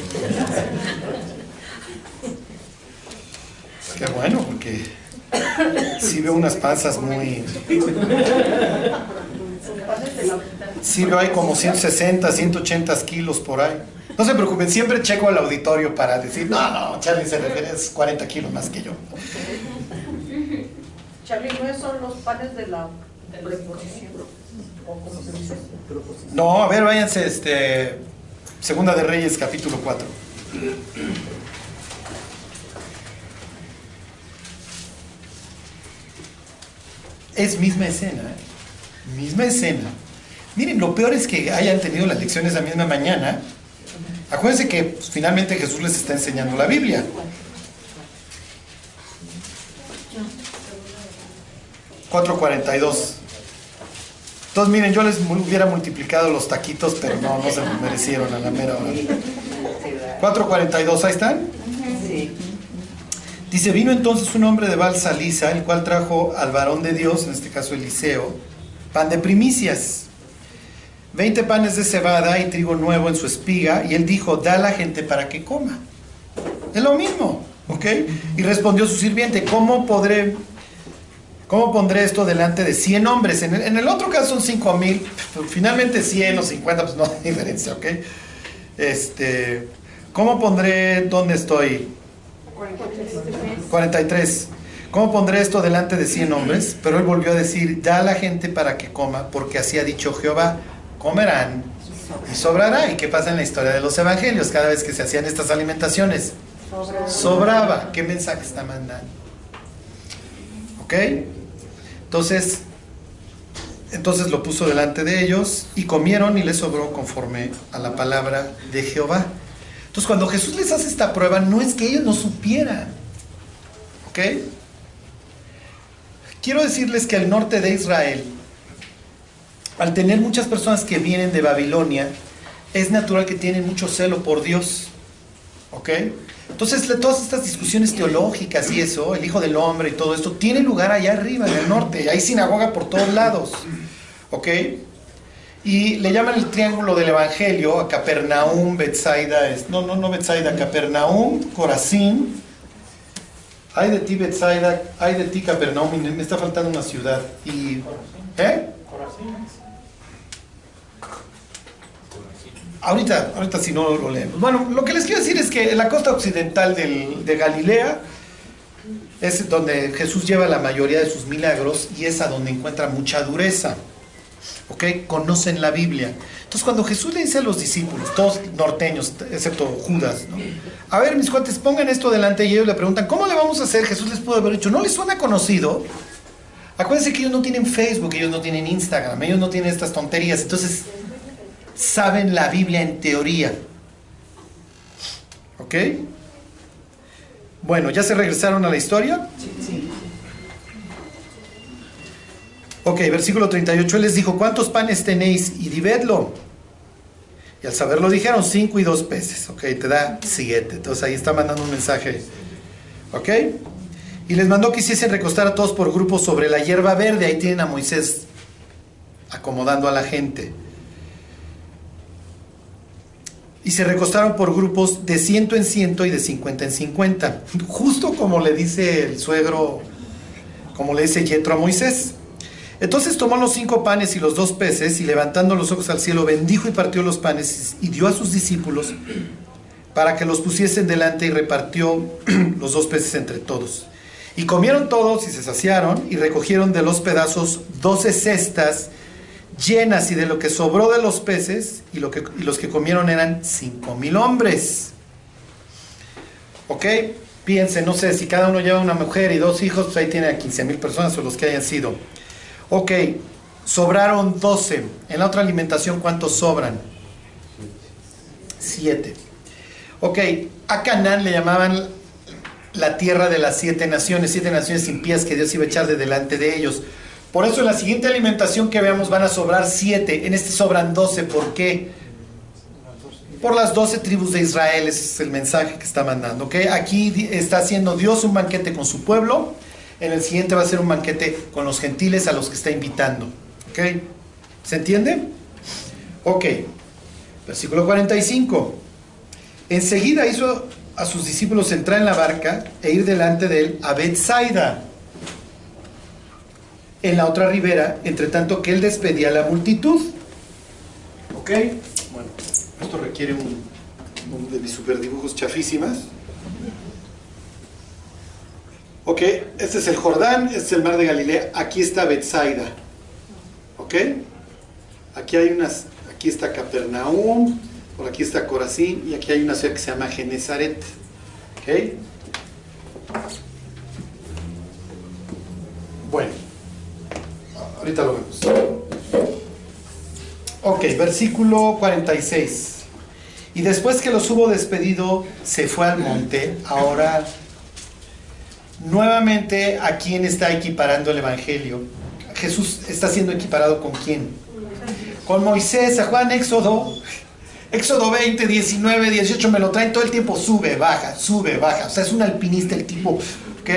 Qué bueno, porque sí veo unas panzas muy... Sí veo ahí como 160, 180 kilos por ahí. No se preocupen, siempre checo al auditorio para decir, no, no, Charlie se refiere a 40 kilos más que yo. Charlie, ¿no son los panes de la preposición? ¿O cómo se dice? No, a ver, váyanse, este, Segunda de Reyes, capítulo 4. Es misma escena, ¿eh? misma escena. Miren, lo peor es que hayan tenido las lecciones la misma mañana. Acuérdense que pues, finalmente Jesús les está enseñando la Biblia. 442. Entonces, miren, yo les hubiera multiplicado los taquitos, pero no, no se me merecieron a la mera hora. 442, ¿ahí están? Dice, vino entonces un hombre de Balsalisa, el cual trajo al varón de Dios, en este caso Eliseo, pan de primicias, 20 panes de cebada y trigo nuevo en su espiga, y él dijo, da a la gente para que coma. Es lo mismo, ¿ok? Y respondió su sirviente, ¿cómo podré ¿Cómo pondré esto delante de 100 hombres? En el, otro caso son 5 mil, finalmente 100 o 50, pues no hay diferencia, ¿ok? Este, ¿Cómo pondré, dónde estoy? 43. ¿Cómo pondré esto delante de 100 hombres? Pero él volvió a decir, da a la gente para que coma, porque así ha dicho Jehová, comerán y sobrará. ¿Y qué pasa en la historia de los evangelios? Cada vez que se hacían estas alimentaciones, sobraba. ¿Qué mensaje está mandando? ¿Ok? Entonces, entonces lo puso delante de ellos y comieron y les sobró conforme a la palabra de Jehová. Entonces cuando Jesús les hace esta prueba, no es que ellos no supieran. ¿Ok? Quiero decirles que al norte de Israel, al tener muchas personas que vienen de Babilonia, es natural que tienen mucho celo por Dios. ¿Ok? Entonces, todas estas discusiones teológicas y eso, el Hijo del Hombre y todo esto, tiene lugar allá arriba, en el norte. Hay sinagoga por todos lados. ¿Ok? Y le llaman el triángulo del Evangelio a Capernaum, Betsaida, no, no, no Betsaida, Capernaum, Corazín. Hay de ti Betsaida, hay de ti Capernaum, me está faltando una ciudad. Y, ¿Eh? Ahorita, ahorita si no lo leemos. Bueno, lo que les quiero decir es que en la costa occidental de Galilea es donde Jesús lleva la mayoría de sus milagros y es a donde encuentra mucha dureza. ¿Ok? Conocen la Biblia. Entonces cuando Jesús le dice a los discípulos, todos norteños, excepto Judas, ¿no? A ver, mis cuates, pongan esto delante y ellos le preguntan, ¿cómo le vamos a hacer? Jesús les pudo haber dicho, ¿no les suena conocido? Acuérdense que ellos no tienen Facebook, ellos no tienen Instagram, ellos no tienen estas tonterías. Entonces, saben la Biblia en teoría. ¿Ok? Bueno, ¿ya se regresaron a la historia? Sí. Ok, versículo 38, Él les dijo, ¿cuántos panes tenéis? Y divedlo. Y al saberlo dijeron, cinco y dos peces. Ok, te da siete. Entonces ahí está mandando un mensaje. Ok. Y les mandó que hiciesen recostar a todos por grupos sobre la hierba verde. Ahí tienen a Moisés acomodando a la gente y se recostaron por grupos de ciento en ciento y de cincuenta en cincuenta, justo como le dice el suegro, como le dice Yetro a Moisés. Entonces tomó los cinco panes y los dos peces y levantando los ojos al cielo bendijo y partió los panes y dio a sus discípulos para que los pusiesen delante y repartió los dos peces entre todos. Y comieron todos y se saciaron y recogieron de los pedazos doce cestas llenas y de lo que sobró de los peces y, lo que, los que comieron eran cinco mil hombres. ¿Ok? Piensen, no sé, si cada uno lleva una mujer y dos hijos, pues ahí tiene a 15 mil personas o los que hayan sido. Ok, sobraron 12. En la otra alimentación, ¿cuántos sobran? Siete. Ok, a Canaán le llamaban la tierra de las siete naciones, siete naciones pies que Dios iba a echar de delante de ellos. Por eso en la siguiente alimentación que veamos van a sobrar siete, en este sobran doce. ¿Por qué? Por las doce tribus de Israel, ese es el mensaje que está mandando. ¿okay? Aquí está haciendo Dios un banquete con su pueblo, en el siguiente va a ser un banquete con los gentiles a los que está invitando. ¿okay? ¿Se entiende? Ok, versículo 45. Enseguida hizo a sus discípulos entrar en la barca e ir delante de él a Bethsaida en la otra ribera, entre tanto que él despedía a la multitud. ¿Ok? Bueno, esto requiere un, de mis super dibujos chafísimas. Ok, este es el Jordán, este es el mar de Galilea, aquí está Bethsaida. ¿Ok? Aquí hay unas, aquí está Capernaum, por aquí está Corazín y aquí hay una ciudad que se llama Genezaret. ¿Ok? Bueno. Ahorita lo vemos. Ok, versículo 46. Y después que los hubo despedido, se fue al monte. Ahora, nuevamente, ¿a quién está equiparando el Evangelio? Jesús está siendo equiparado con quién? Con Moisés, a Juan, Éxodo. Éxodo 20, 19, 18, me lo traen todo el tiempo, sube, baja, sube, baja. O sea, es un alpinista el tipo, ¿ok?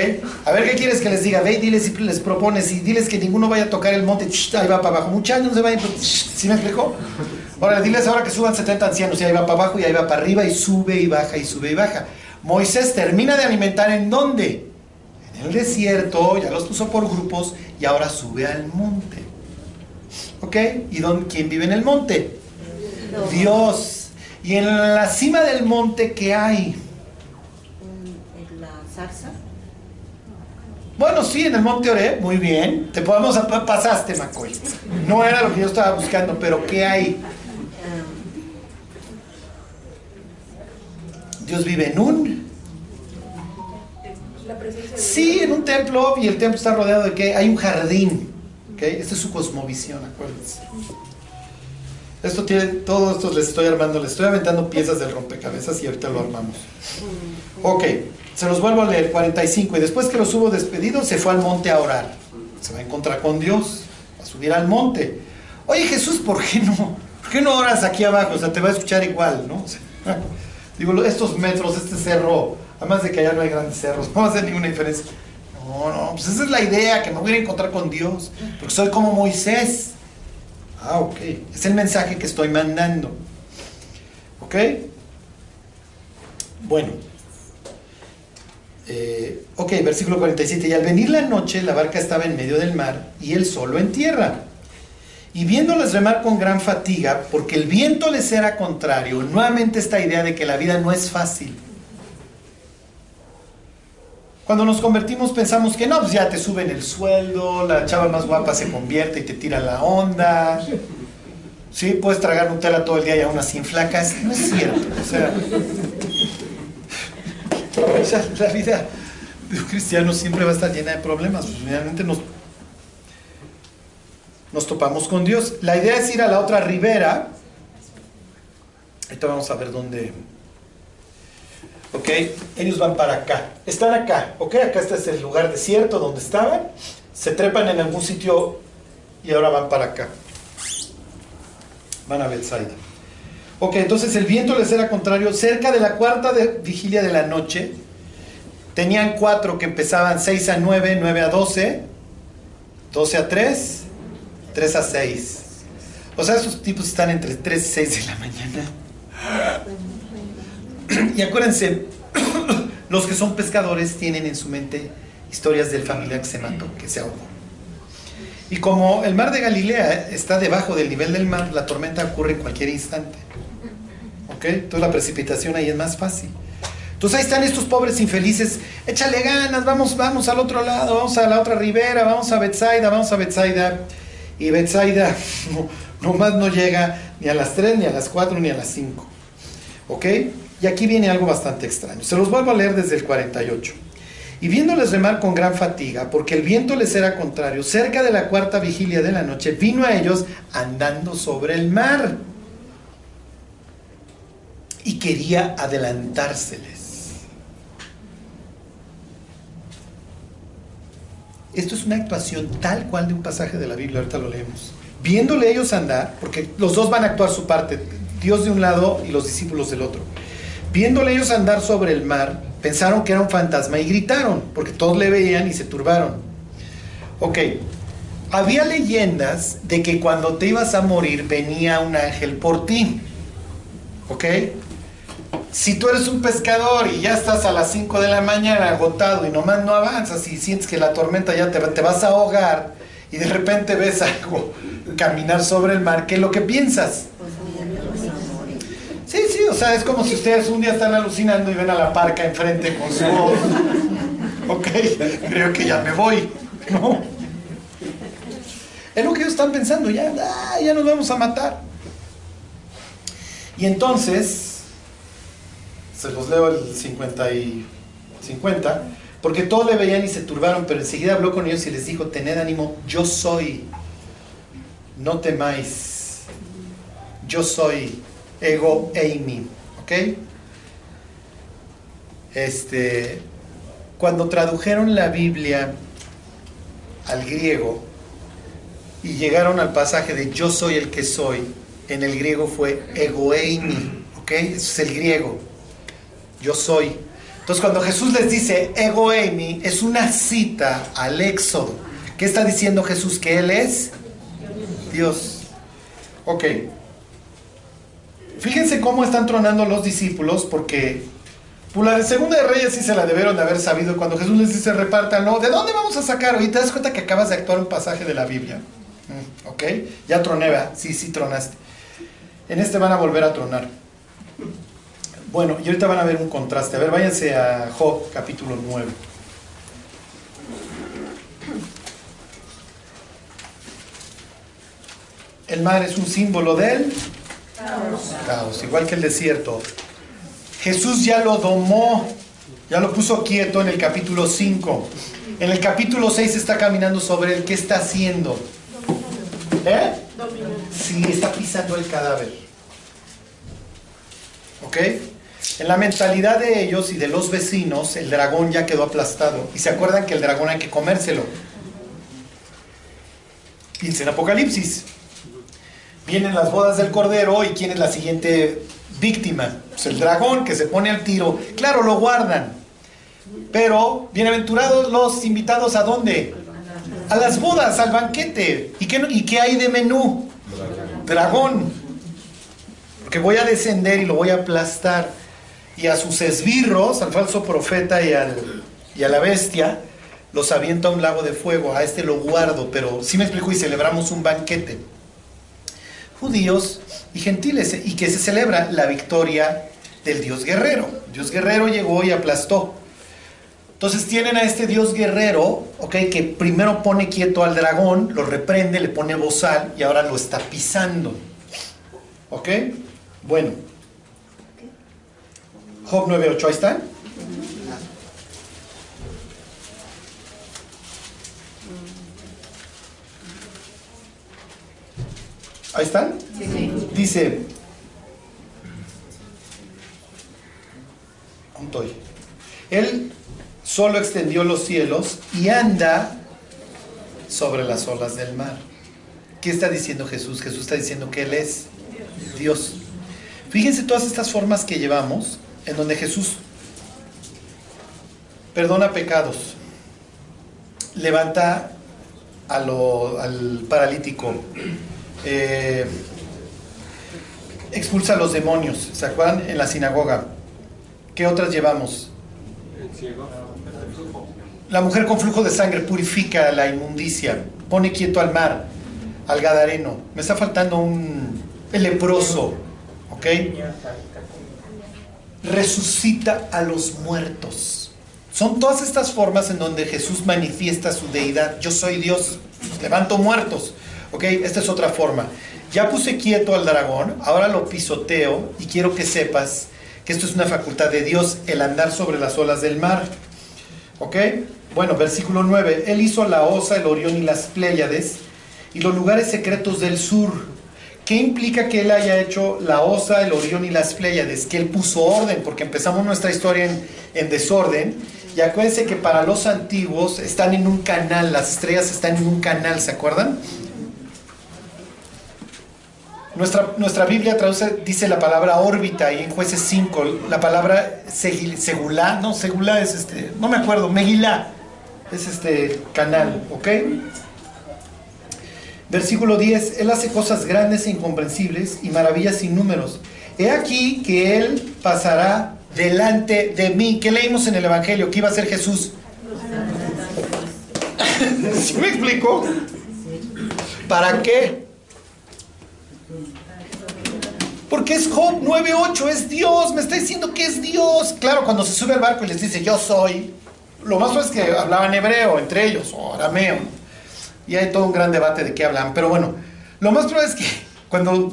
A ver, ¿qué quieres que les diga? Ve y diles y les propones y diles que ninguno vaya a tocar el monte, ahí va para abajo. Muchachos, no se vayan, ¿sí me explicó? Ahora, diles ahora que suban 70 ancianos y ahí va para abajo y ahí va para arriba y sube y baja y sube y baja. Moisés termina de alimentar en dónde? En el desierto, ya los puso por grupos y ahora sube al monte. ¿Ok? ¿Y dónde, quién vive en el monte? Dios. Y en la cima del monte, ¿qué hay? ¿En la zarza? Bueno, sí, en el monte Oré, muy bien. Te podemos pasaste, Macoy. No era lo que yo estaba buscando, pero ¿qué hay? Dios vive en un. Sí, en un templo y el templo está rodeado de qué? Hay un jardín. ¿okay? Esta es su cosmovisión, acuérdense. Esto tiene, todo esto les estoy armando, les estoy aventando piezas del rompecabezas y ahorita lo armamos. Ok, se los vuelvo a leer, 45. Y después que los hubo despedido, se fue al monte a orar. Se va a encontrar con Dios, a subir al monte. Oye Jesús, ¿por qué no? ¿Por qué no oras aquí abajo? O sea, te va a escuchar igual, ¿no? O sea, digo, estos metros, este cerro, además de que allá no hay grandes cerros, no va a ninguna diferencia. No, no, pues esa es la idea, que me voy a encontrar con Dios, porque soy como Moisés. Ah, ok. Es el mensaje que estoy mandando. ¿Ok? Bueno. Eh, ok, versículo 47. Y al venir la noche, la barca estaba en medio del mar y él solo en tierra. Y viéndoles remar con gran fatiga, porque el viento les era contrario, nuevamente esta idea de que la vida no es fácil. Cuando nos convertimos pensamos que no, pues ya te suben el sueldo, la chava más guapa se convierte y te tira la onda. Sí, puedes tragar Nutella todo el día y aún así flacas. No es cierto. O sea, la vida de un cristiano siempre va a estar llena de problemas. Pues, realmente nos, nos topamos con Dios. La idea es ir a la otra ribera. Ahorita vamos a ver dónde, ¿ok? Ellos van para acá, están acá, ¿ok? Acá este es el lugar desierto donde estaban, se trepan en algún sitio y ahora van para acá. Van a Bethsaida. Ok, entonces el viento les era contrario. Cerca de la cuarta de, vigilia de la noche, tenían cuatro que empezaban 6 a 9, 9 a 12, 12 a 3, 3 a 6. O sea, esos tipos están entre 3 y 6 de la mañana. Y acuérdense, los que son pescadores tienen en su mente historias del familiar que se mató, que se ahogó. Y como el mar de Galilea está debajo del nivel del mar, la tormenta ocurre en cualquier instante. ¿Ok? Entonces la precipitación ahí es más fácil. Entonces ahí están estos pobres infelices, échale ganas, vamos, vamos al otro lado, vamos a la otra ribera, vamos a Betsaida, vamos a Betsaida. Y Betsaida no, nomás no llega ni a las 3, ni a las 4, ni a las 5. ¿Ok? Y aquí viene algo bastante extraño. Se los vuelvo a leer desde el 48. Y viéndoles remar con gran fatiga, porque el viento les era contrario, cerca de la cuarta vigilia de la noche, vino a ellos andando sobre el mar. Y quería adelantárseles. Esto es una actuación tal cual de un pasaje de la Biblia, ahorita lo leemos. Viéndole ellos andar, porque los dos van a actuar su parte, Dios de un lado y los discípulos del otro. Viéndole ellos andar sobre el mar, pensaron que era un fantasma y gritaron, porque todos le veían y se turbaron. Ok, había leyendas de que cuando te ibas a morir venía un ángel por ti. ¿Ok? Si tú eres un pescador y ya estás a las 5 de la mañana agotado y nomás no avanzas y sientes que la tormenta ya te, te vas a ahogar y de repente ves algo caminar sobre el mar, ¿qué es lo que piensas? O sea, es como si ustedes un día están alucinando y ven a la parca enfrente con su voz. Ok, creo que ya me voy, ¿no? Es lo que ellos están pensando, ya, ah, ya nos vamos a matar. Y entonces, se los leo el 50 y 50, porque todos le veían y se turbaron, pero enseguida habló con ellos y les dijo, tened ánimo, yo soy, no temáis, yo soy ego eimi, ¿ok? Este, cuando tradujeron la Biblia al griego y llegaron al pasaje de yo soy el que soy, en el griego fue egoeimi, ¿ok? Eso es el griego, yo soy. Entonces cuando Jesús les dice egoeimi, es una cita al Éxodo. ¿Qué está diciendo Jesús? Que Él es Dios. Ok. Fíjense cómo están tronando los discípulos porque pues la de Segunda de Reyes sí se la debieron de haber sabido. Cuando Jesús les dice repártanlo, ¿de dónde vamos a sacar? Y te das cuenta que acabas de actuar un pasaje de la Biblia. Mm, ¿Ok? Ya troné, ¿verdad? Sí, sí tronaste. En este van a volver a tronar. Bueno, y ahorita van a ver un contraste. A ver, váyanse a Job capítulo 9. El mar es un símbolo del Caos. igual que el desierto. Jesús ya lo domó, ya lo puso quieto en el capítulo 5. En el capítulo 6 está caminando sobre él. ¿Qué está haciendo? ¿Eh? Sí, está pisando el cadáver. ¿Ok? En la mentalidad de ellos y de los vecinos, el dragón ya quedó aplastado. Y se acuerdan que el dragón hay que comérselo. Piensa en Apocalipsis. Vienen las bodas del Cordero y quién es la siguiente víctima. Pues el dragón que se pone al tiro. Claro, lo guardan. Pero, bienaventurados los invitados a dónde? A las bodas, al banquete. ¿Y qué, y qué hay de menú? Dragón. Porque voy a descender y lo voy a aplastar. Y a sus esbirros, al falso profeta y, al, y a la bestia, los aviento a un lago de fuego. A este lo guardo, pero sí me explico y celebramos un banquete judíos y gentiles, y que se celebra la victoria del Dios guerrero. Dios guerrero llegó y aplastó. Entonces tienen a este Dios guerrero, ok, que primero pone quieto al dragón, lo reprende, le pone bozal y ahora lo está pisando. ¿Ok? Bueno. Job 9.8, ahí están. Ahí están. Dice, ¿dónde estoy? Él solo extendió los cielos y anda sobre las olas del mar. ¿Qué está diciendo Jesús? Jesús está diciendo que Él es Dios. Fíjense todas estas formas que llevamos en donde Jesús perdona pecados, levanta a lo- al paralítico, eh, expulsa a los demonios. ¿Se acuerdan? En la sinagoga. ¿Qué otras llevamos? La mujer con flujo de sangre purifica la inmundicia, pone quieto al mar, al gadareno. Me está faltando un leproso, ¿ok? Resucita a los muertos. Son todas estas formas en donde Jesús manifiesta su deidad. Yo soy Dios, levanto muertos. ¿Ok? Esta es otra forma. Ya puse quieto al dragón, ahora lo pisoteo y quiero que sepas que esto es una facultad de Dios, el andar sobre las olas del mar. ¿Ok? Bueno, versículo 9. Él hizo la osa, el orión y las pléyades y los lugares secretos del sur. ¿Qué implica que él haya hecho la osa, el orión y las pléyades? Que él puso orden, porque empezamos nuestra historia en, en desorden. Y acuérdense que para los antiguos están en un canal, las estrellas están en un canal, ¿se acuerdan? Nuestra, nuestra Biblia traduce, dice la palabra órbita y en jueces 5, la palabra segulá, no, segulá es este, no me acuerdo, megilá, es este canal, ¿ok? Versículo 10, Él hace cosas grandes e incomprensibles y maravillas sin números. He aquí que Él pasará delante de mí. ¿Qué leímos en el Evangelio? ¿Qué iba a hacer Jesús? ¿Sí me explico? ¿Para qué? Porque es Job 9.8, es Dios, me está diciendo que es Dios. Claro, cuando se sube al barco y les dice yo soy, lo más probable es que hablaban hebreo entre ellos, o arameo. Y hay todo un gran debate de qué hablan. Pero bueno, lo más probable es que cuando,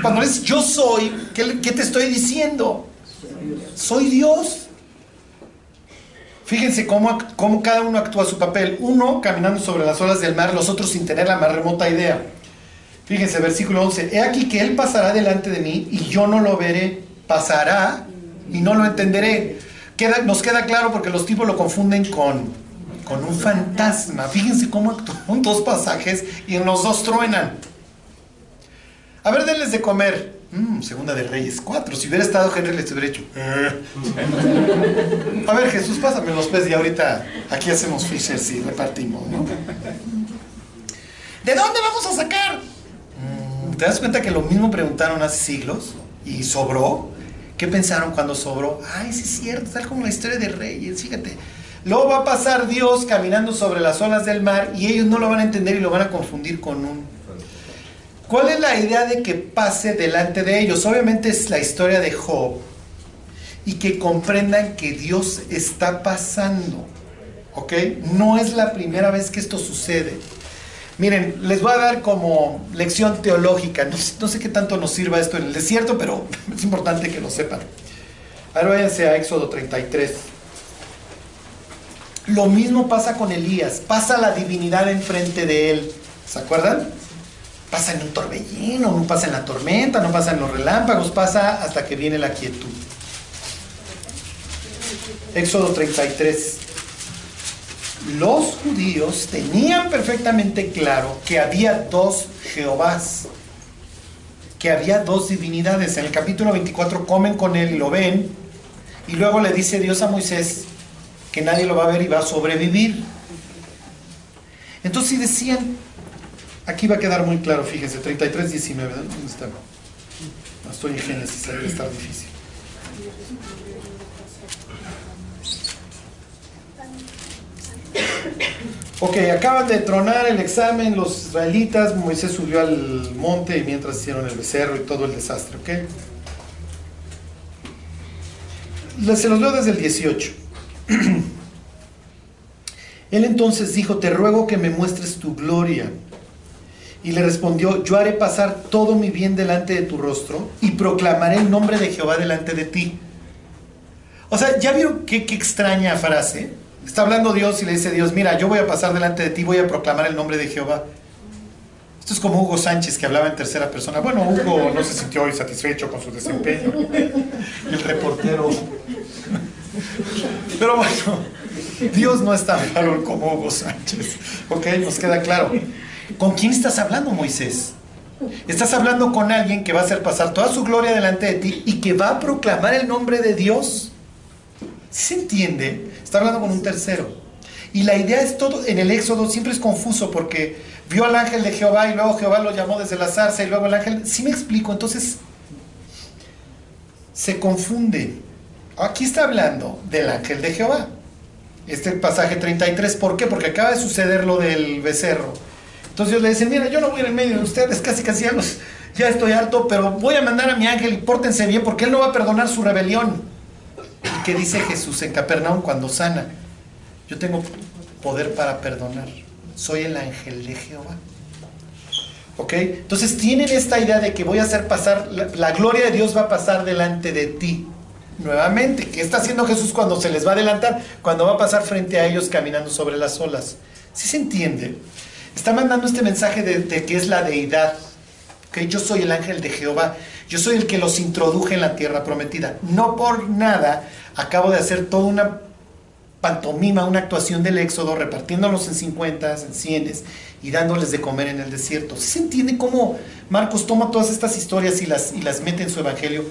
cuando es yo soy, ¿qué, qué te estoy diciendo? Soy Dios. Fíjense cómo, cómo cada uno actúa su papel. Uno caminando sobre las olas del mar, los otros sin tener la más remota idea. Fíjense, versículo 11. He aquí que Él pasará delante de mí y yo no lo veré. Pasará y no lo entenderé. Queda, nos queda claro porque los tipos lo confunden con, con un fantasma. Fíjense cómo actúan dos pasajes y en los dos truenan. A ver, denles de comer. Mm, segunda de Reyes 4. Si hubiera estado Henry, les hubiera hecho. "Eh". A ver, Jesús, pásame los peces y ahorita aquí hacemos fishers y repartimos, ¿no? ¿De dónde vamos a sacar? ¿Te das cuenta que lo mismo preguntaron hace siglos y sobró? ¿Qué pensaron cuando sobró? Ay, sí es cierto, tal como la historia de Reyes, fíjate. Luego va a pasar Dios caminando sobre las olas del mar y ellos no lo van a entender y lo van a confundir con un ¿Cuál es la idea de que pase delante de ellos? Obviamente es la historia de Job y que comprendan que Dios está pasando. ¿Ok? No es la primera vez que esto sucede. Miren, les voy a dar como lección teológica. No, sé- qué tanto nos sirva esto en el desierto, pero es importante que lo sepan. Ahora váyanse a Éxodo 33. Lo mismo pasa con Elías. Pasa la divinidad enfrente de él. ¿Se acuerdan? Pasa en un torbellino, no pasa en la tormenta, no pasa en los relámpagos, pasa hasta que viene la quietud. Éxodo 33. Los judíos tenían perfectamente claro que había dos Jehovás, que había dos divinidades. En el capítulo 24 comen con él y lo ven, y luego le dice Dios a Moisés que nadie lo va a ver y va a sobrevivir. Entonces si decían, Aquí va a quedar muy claro, fíjense, 33, 19, ¿dónde está? No estoy en Génesis, a estar difícil. Ok, acaban de tronar el examen los israelitas, Moisés subió al monte y mientras hicieron el becerro y todo el desastre, ¿ok? Se los leo desde el 18. Él entonces dijo, te ruego que me muestres tu gloria. Y le respondió, yo haré pasar todo mi bien delante de tu rostro y proclamaré el nombre de Jehová delante de ti. O sea, ¿ya vieron qué, qué extraña frase? Está hablando Dios y le dice Dios, mira, yo voy a pasar delante de ti, voy a proclamar el nombre de Jehová. Esto es como Hugo Sánchez que hablaba en tercera persona. Bueno, Hugo no se sintió hoy satisfecho con su desempeño. El reportero. Pero bueno, Dios no es tan como Hugo Sánchez. Ok, nos queda claro. ¿Con quién estás hablando, Moisés? Estás hablando con alguien que va a hacer pasar toda su gloria delante de ti y que va a proclamar el nombre de Dios. ¿Sí se entiende? Está hablando con un tercero. Y la idea es todo, en el Éxodo siempre es confuso porque vio al ángel de Jehová y luego Jehová lo llamó desde la zarza y luego el ángel... ¿Sí me explico? Entonces se confunde. Aquí está hablando del ángel de Jehová. Este pasaje 33, ¿por qué? Porque acaba de suceder lo del becerro. Entonces Dios le dice, mira, yo no voy a ir en medio de ustedes, casi casi ya, ya estoy harto, pero voy a mandar a mi ángel y pórtense bien porque él no va a perdonar su rebelión. ¿Y qué dice Jesús en Capernaum cuando sana? Yo tengo poder para perdonar. Soy el ángel de Jehová. ¿Ok? Entonces tienen esta idea de que voy a hacer pasar, la, gloria de Dios va a pasar delante de ti. Nuevamente, ¿qué está haciendo Jesús cuando se les va a adelantar? Cuando va a pasar frente a ellos caminando sobre las olas. ¿Sí se entiende? Está mandando este mensaje de, de que es la deidad. Que Yo soy el ángel de Jehová. Yo soy el que los introduje en la tierra prometida. No por nada acabo de hacer toda una pantomima, una actuación del éxodo, repartiéndolos en 50, en 100 y dándoles de comer en el desierto. ¿Sí se entiende cómo Marcos toma todas estas historias y las, y las mete en su evangelio?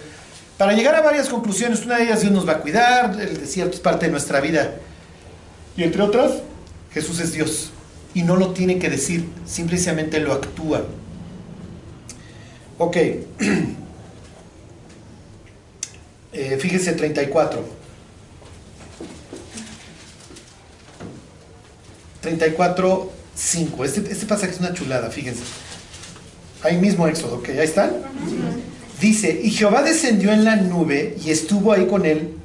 Para llegar a varias conclusiones, una de ellas Dios nos va a cuidar, el desierto es parte de nuestra vida. Y entre otras, Jesús es Dios. Y no lo tiene que decir, simplemente lo actúa. Ok. Eh, fíjese 34. 34, 5. Este, este pasaje es una chulada, fíjense. Ahí mismo Éxodo, ok, ahí están. Dice, y Jehová descendió en la nube y estuvo ahí con él,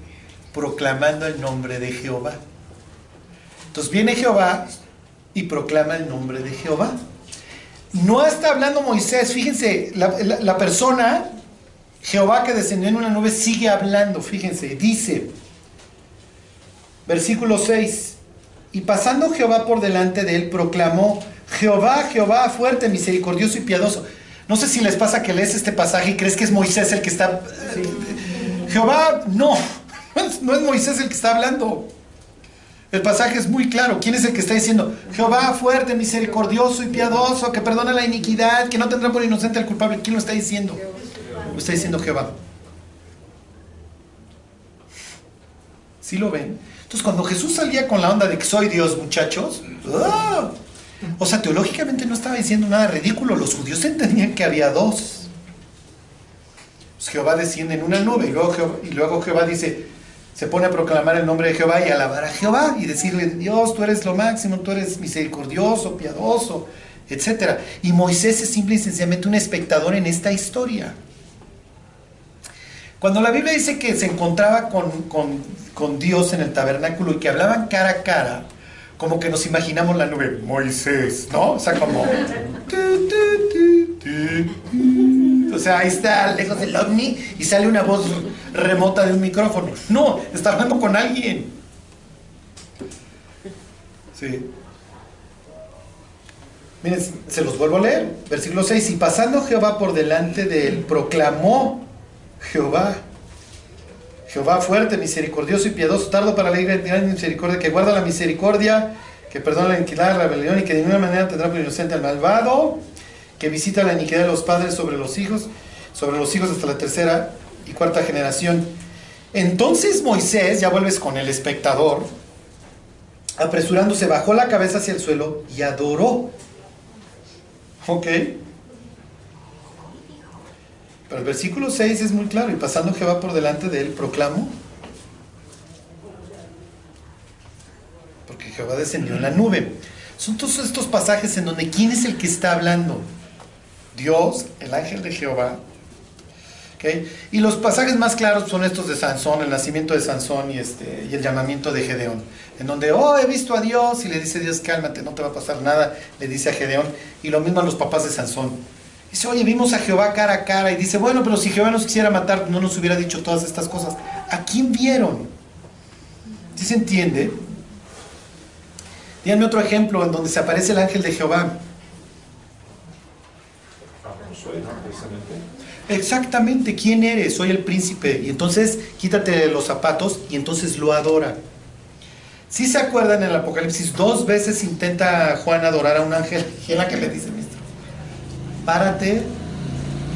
proclamando el nombre de Jehová. Entonces viene Jehová y proclama el nombre de Jehová. No está hablando Moisés, fíjense, la, la- la persona, Jehová que descendió en una nube, sigue hablando, fíjense, dice, versículo 6, y pasando Jehová por delante de él, proclamó, Jehová, Jehová, fuerte, misericordioso y piadoso. No sé si les pasa que lees este pasaje y crees que es Moisés el que está... Jehová, no, no es Moisés el que está hablando. El pasaje es muy claro. ¿Quién es el que está diciendo? Jehová fuerte, misericordioso y piadoso, que perdona la iniquidad, que no tendrá por inocente al culpable. ¿Quién lo está diciendo? Lo está diciendo Jehová. ¿Sí lo ven? Entonces, cuando Jesús salía con la onda de que soy Dios, muchachos, ¡ah! o sea, teológicamente no estaba diciendo nada ridículo. Los judíos entendían que había dos. Pues Jehová desciende en una nube y luego, Jehová, y luego Jehová dice, se pone a proclamar el nombre de Jehová y alabar a Jehová y decirle, Dios, tú eres lo máximo, tú eres misericordioso, piadoso, etc. Y Moisés es simple y sencillamente un espectador en esta historia. Cuando la Biblia dice que se encontraba con, Dios en el tabernáculo y que hablaban cara a cara, como que nos imaginamos la nube, Moisés, ¿no? O sea, como... O sea, ahí está lejos del ovni y sale una voz remota de un micrófono. No, está hablando con alguien. Sí. Miren, se los vuelvo a leer. Versículo 6. Y pasando Jehová por delante de él, proclamó Jehová. Jehová fuerte, misericordioso y piadoso, tardo para la ira misericordia, que guarda la misericordia, que perdona la iniquidad, la rebelión y que de ninguna manera tendrá por inocente al malvado, que visita la iniquidad de los padres sobre los hijos, sobre los hijos hasta la tercera y cuarta generación. Entonces Moisés, ya vuelves con el espectador, apresurándose, bajó la cabeza hacia el suelo y adoró. ¿Ok? Pero el versículo 6 es muy claro, y pasando Jehová por delante de él, proclamó. Porque Jehová descendió en la nube. Son todos estos pasajes en donde ¿quién es el que está hablando? Dios, el ángel de Jehová. Y los pasajes más claros son estos de Sansón, el nacimiento de Sansón y, este, y el llamamiento de Gedeón. En donde, oh, he visto a Dios y le dice Dios, cálmate, no te va a pasar nada, le dice a Gedeón. Y lo mismo a los papás de Sansón. Dice, oye, vimos a Jehová cara a cara. Y dice, bueno, pero si Jehová nos quisiera matar, no nos hubiera dicho todas estas cosas. ¿A quién vieron? ¿Sí se entiende? Díganme otro ejemplo en donde se aparece el ángel de Jehová. Exactamente, ¿quién eres? Soy el príncipe. Y entonces quítate los zapatos y entonces lo adora. Si se acuerdan en el Apocalipsis, dos veces intenta Juan adorar a un ángel. ¿Y la que le dice, párate,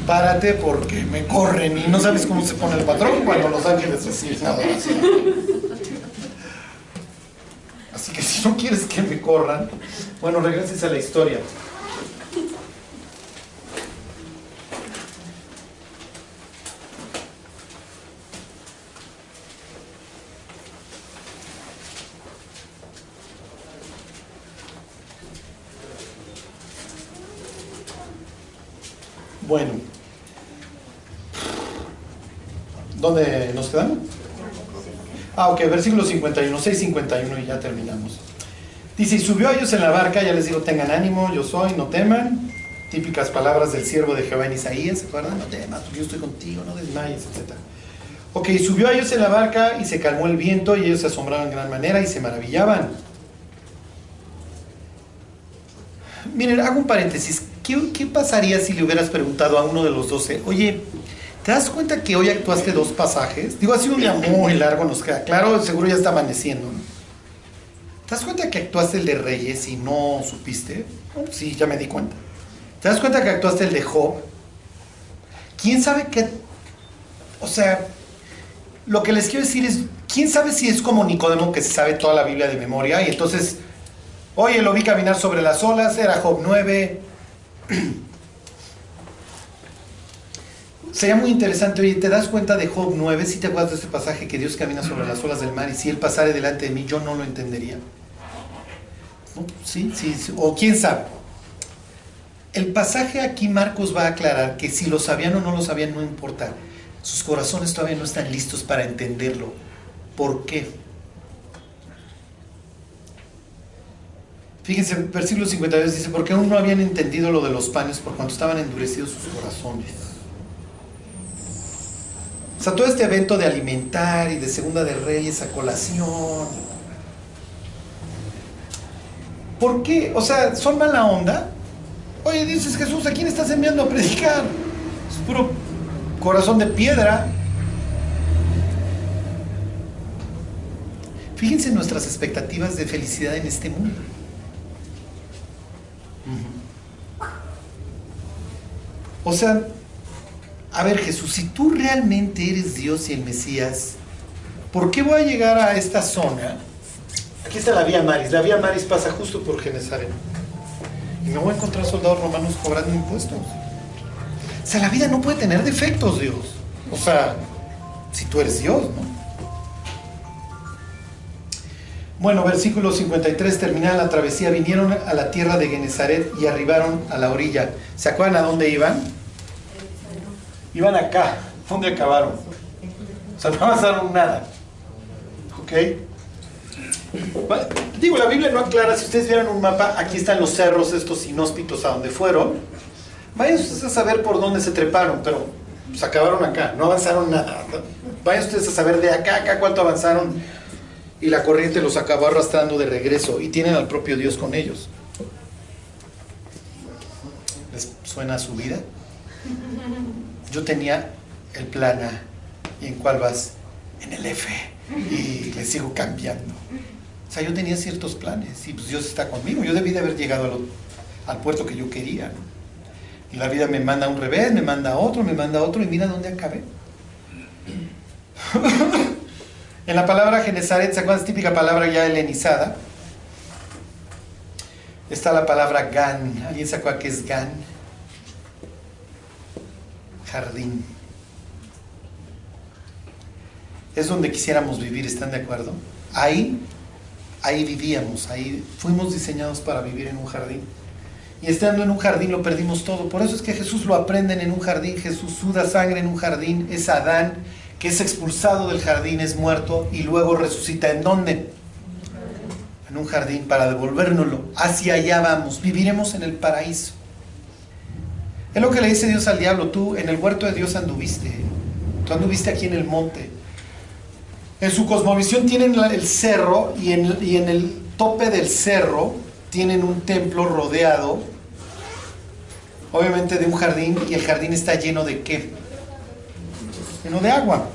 párate porque me corren y no sabes cómo se pone el patrón cuando los ángeles reciben adoración. Así que si no quieres que me corran, bueno, regreses a la historia. Bueno, ¿dónde nos quedamos? Ah, ok, versículo 51, 6, 51 y ya terminamos. Dice, y subió a ellos en la barca, ya les digo, tengan ánimo, yo soy, no teman. Típicas palabras del siervo de Jehová en Isaías, ¿se acuerdan? No temas, yo estoy contigo, no desmayes, etc. Ok, subió a ellos en la barca y se calmó el viento y ellos se asombraban en gran manera y se maravillaban. Miren, hago un paréntesis. ¿Qué, pasaría si le hubieras preguntado a uno de los doce, oye, ¿te das cuenta que hoy actuaste dos pasajes? Digo, ha sido un día muy largo, nos queda claro, seguro ya está amaneciendo. ¿Te das cuenta que actuaste el de Reyes y no supiste? sí, ya me di cuenta. ¿Te das cuenta que actuaste el de Job? ¿Quién sabe qué? O sea, lo que les quiero decir es, ¿quién sabe si es como Nicodemo que se sabe toda la Biblia de memoria? Y entonces, oye, lo vi caminar sobre las olas, era Job 9, Sería muy interesante, oye, ¿te das cuenta de Job 9? Si te acuerdas de este pasaje que Dios camina sobre las olas del mar y si Él pasara delante de mí, yo no lo entendería. ¿Sí? Sí, o quién sabe. El pasaje aquí Marcos va a aclarar que si lo sabían o no lo sabían, no importa. Sus corazones todavía no están listos para entenderlo. ¿Por qué? Fíjense, versículo 52 dice, porque aún no habían entendido lo de los panes por cuanto estaban endurecidos sus corazones. O sea, todo este evento de alimentar y de segunda de reyes a colación. ¿Por qué? O sea, ¿son mala onda? Oye, dices Jesús, ¿a quién estás enviando a predicar? Es puro corazón de piedra. Fíjense en nuestras expectativas de felicidad en este mundo. O sea, a ver Jesús, si tú realmente eres Dios y el Mesías, ¿por qué voy a llegar a esta zona? Aquí está la vía Maris. La vía Maris pasa justo por Genezaret. Y me voy a encontrar soldados romanos cobrando impuestos. O sea, la vida no puede tener defectos, Dios. O sea, si tú eres Dios, ¿no? Bueno, versículo 53, terminada la travesía, vinieron a la tierra de Genezaret y arribaron a la orilla. ¿Se acuerdan a dónde iban? Iban acá. ¿Dónde acabaron? O sea, no avanzaron nada. ¿Ok? Digo, la Biblia no aclara, si ustedes vieran un mapa, aquí están los cerros estos inhóspitos a donde fueron. Vayan ustedes a saber por dónde se treparon, pero se acabaron acá, no avanzaron nada. Vayan ustedes a saber de acá acá cuánto avanzaron y la corriente los acabó arrastrando de regreso y tienen al propio Dios con ellos. ¿Les suena su vida? Yo tenía el plan A y en cuál vas en el F y le sigo cambiando. O sea, yo tenía ciertos planes y pues Dios está conmigo. Yo debí de haber llegado al, puerto que yo quería. Y la vida me manda un revés, me manda otro, me manda otro y mira dónde acabé. En la palabra Genezaret, ¿se acuerdan? Es típica palabra ya helenizada. Está la palabra Gan. ¿Alguien se acuerda qué es Gan? Jardín. Es donde quisiéramos vivir, ¿están de acuerdo? Ahí, ahí vivíamos, ahí fuimos diseñados para vivir en un jardín. Y estando en un jardín lo perdimos todo. Por eso es que Jesús lo aprenden en un jardín. Jesús suda sangre en un jardín. Es Adán que es expulsado del jardín, es muerto y luego resucita. ¿En dónde? En un jardín para devolvérnoslo. Hacia allá vamos, viviremos en el paraíso. Es lo que le dice Dios al diablo, tú en el huerto de Dios anduviste, tú anduviste aquí en el monte. En su cosmovisión tienen el cerro y en, y en el tope del cerro tienen un templo rodeado, obviamente de un jardín, y el jardín está lleno de qué? Lleno de agua.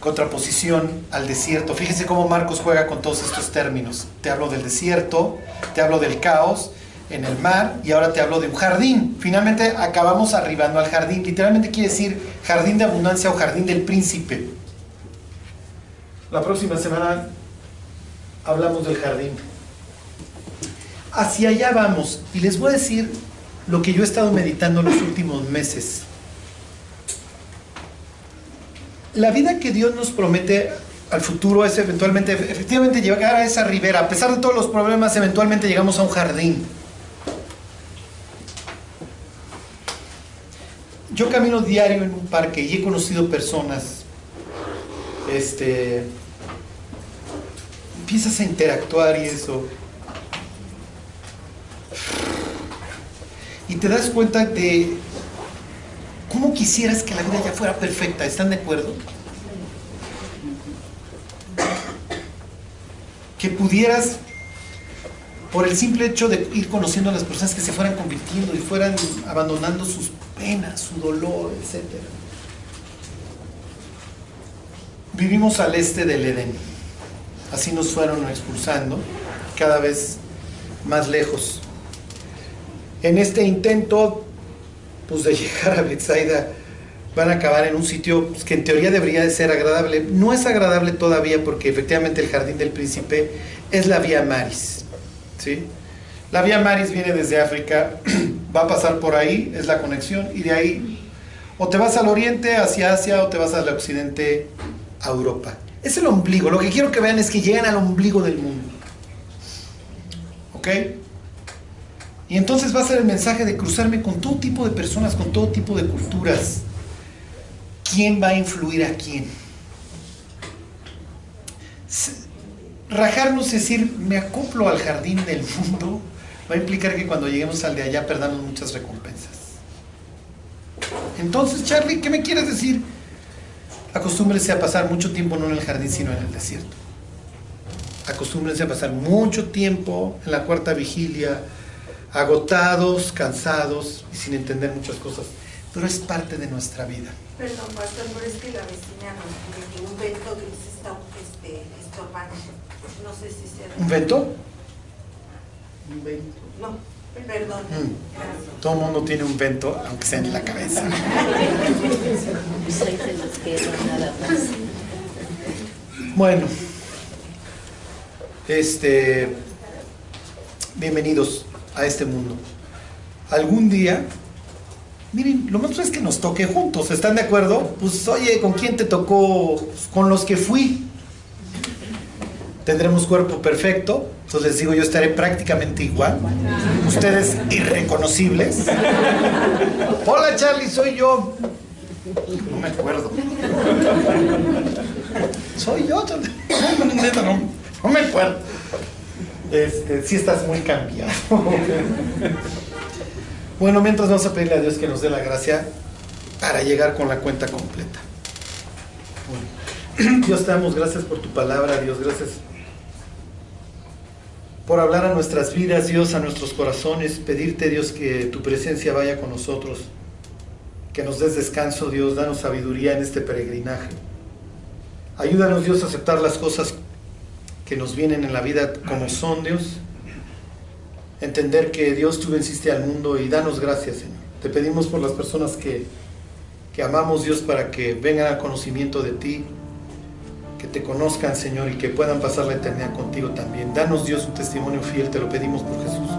Contraposición al desierto. Fíjense cómo Marcos juega con todos estos términos. Te hablo del desierto, te hablo del caos en el mar y ahora te hablo de un jardín. Finalmente acabamos arribando al jardín. Literalmente quiere decir jardín de abundancia o jardín del príncipe. La próxima semana hablamos del jardín. Hacia allá vamos. Y les voy a decir lo que yo he estado meditando los últimos meses la vida que Dios nos promete al futuro es eventualmente, efectivamente llegar a esa ribera. A pesar de todos los problemas, eventualmente llegamos a un jardín. Yo camino diario en un parque y he conocido personas. Este. Empiezas a interactuar y eso. Y te das cuenta de ¿Cómo quisieras que la vida ya fuera perfecta? ¿Están de acuerdo? Que pudieras, por el simple hecho de ir conociendo a las personas que se fueran convirtiendo y fueran abandonando sus penas, su dolor, etc. Vivimos al este del Edén. Así nos fueron expulsando cada vez más lejos. En este intento pues de llegar a Bethsaida van a acabar en un sitio pues, que en teoría debería de ser agradable. No es agradable todavía porque efectivamente el jardín del príncipe es la vía Maris. ¿sí? La vía Maris viene desde África, va a pasar por ahí, es la conexión, y de ahí o te vas al oriente, hacia Asia, o te vas al occidente, a Europa. Es el ombligo. Lo que quiero que vean es que llegan al ombligo del mundo. ¿Ok? Y entonces va a ser el mensaje de cruzarme con todo tipo de personas, con todo tipo de culturas. ¿Quién va a influir a quién? Rajarnos, es decir, me acoplo al jardín del mundo, va a implicar que cuando lleguemos al de allá perdamos muchas recompensas. Entonces, Charlie, ¿qué me quieres decir? Acostúmbrense a pasar mucho tiempo no en el jardín, sino en el desierto. Acostúmbrense a pasar mucho tiempo en la cuarta vigilia, agotados, cansados y sin entender muchas cosas, pero es parte de nuestra vida. Perdón, pastor, pero es que la vecina nos dice un vento que se está este, estorbando. No sé si sea... ¿Un vento? Un vento. No, perdón. Mm. Todo el mundo tiene un vento, aunque sea en la cabeza. Se nos. Bueno, este, bienvenidos a este mundo. Algún día, miren, lo más es que nos toque juntos, ¿están de acuerdo? Pues oye, ¿con quién te tocó? Pues, con los que fui. Tendremos cuerpo perfecto, entonces digo, yo estaré prácticamente igual. Ustedes irreconocibles. Hola Charlie, soy yo. No me acuerdo. Soy yo. No me acuerdo. Este, sí estás muy cambiado. Bueno, mientras vamos a pedirle a Dios que nos dé la gracia para llegar con la cuenta completa. Bueno, Dios te damos gracias por tu palabra, Dios, gracias por hablar a nuestras vidas, Dios, a nuestros corazones, pedirte, Dios, que tu presencia vaya con nosotros, que nos des descanso, Dios, danos sabiduría en este peregrinaje. Ayúdanos, Dios, a aceptar las cosas que nos vienen en la vida como son, Dios. Entender que Dios tú venciste al mundo y danos gracias, Señor. Te pedimos por las personas que, que amamos, Dios, para que vengan al conocimiento de ti, que te conozcan, Señor, y que puedan pasar la eternidad contigo también. Danos, Dios, un testimonio fiel, te lo pedimos por Jesús.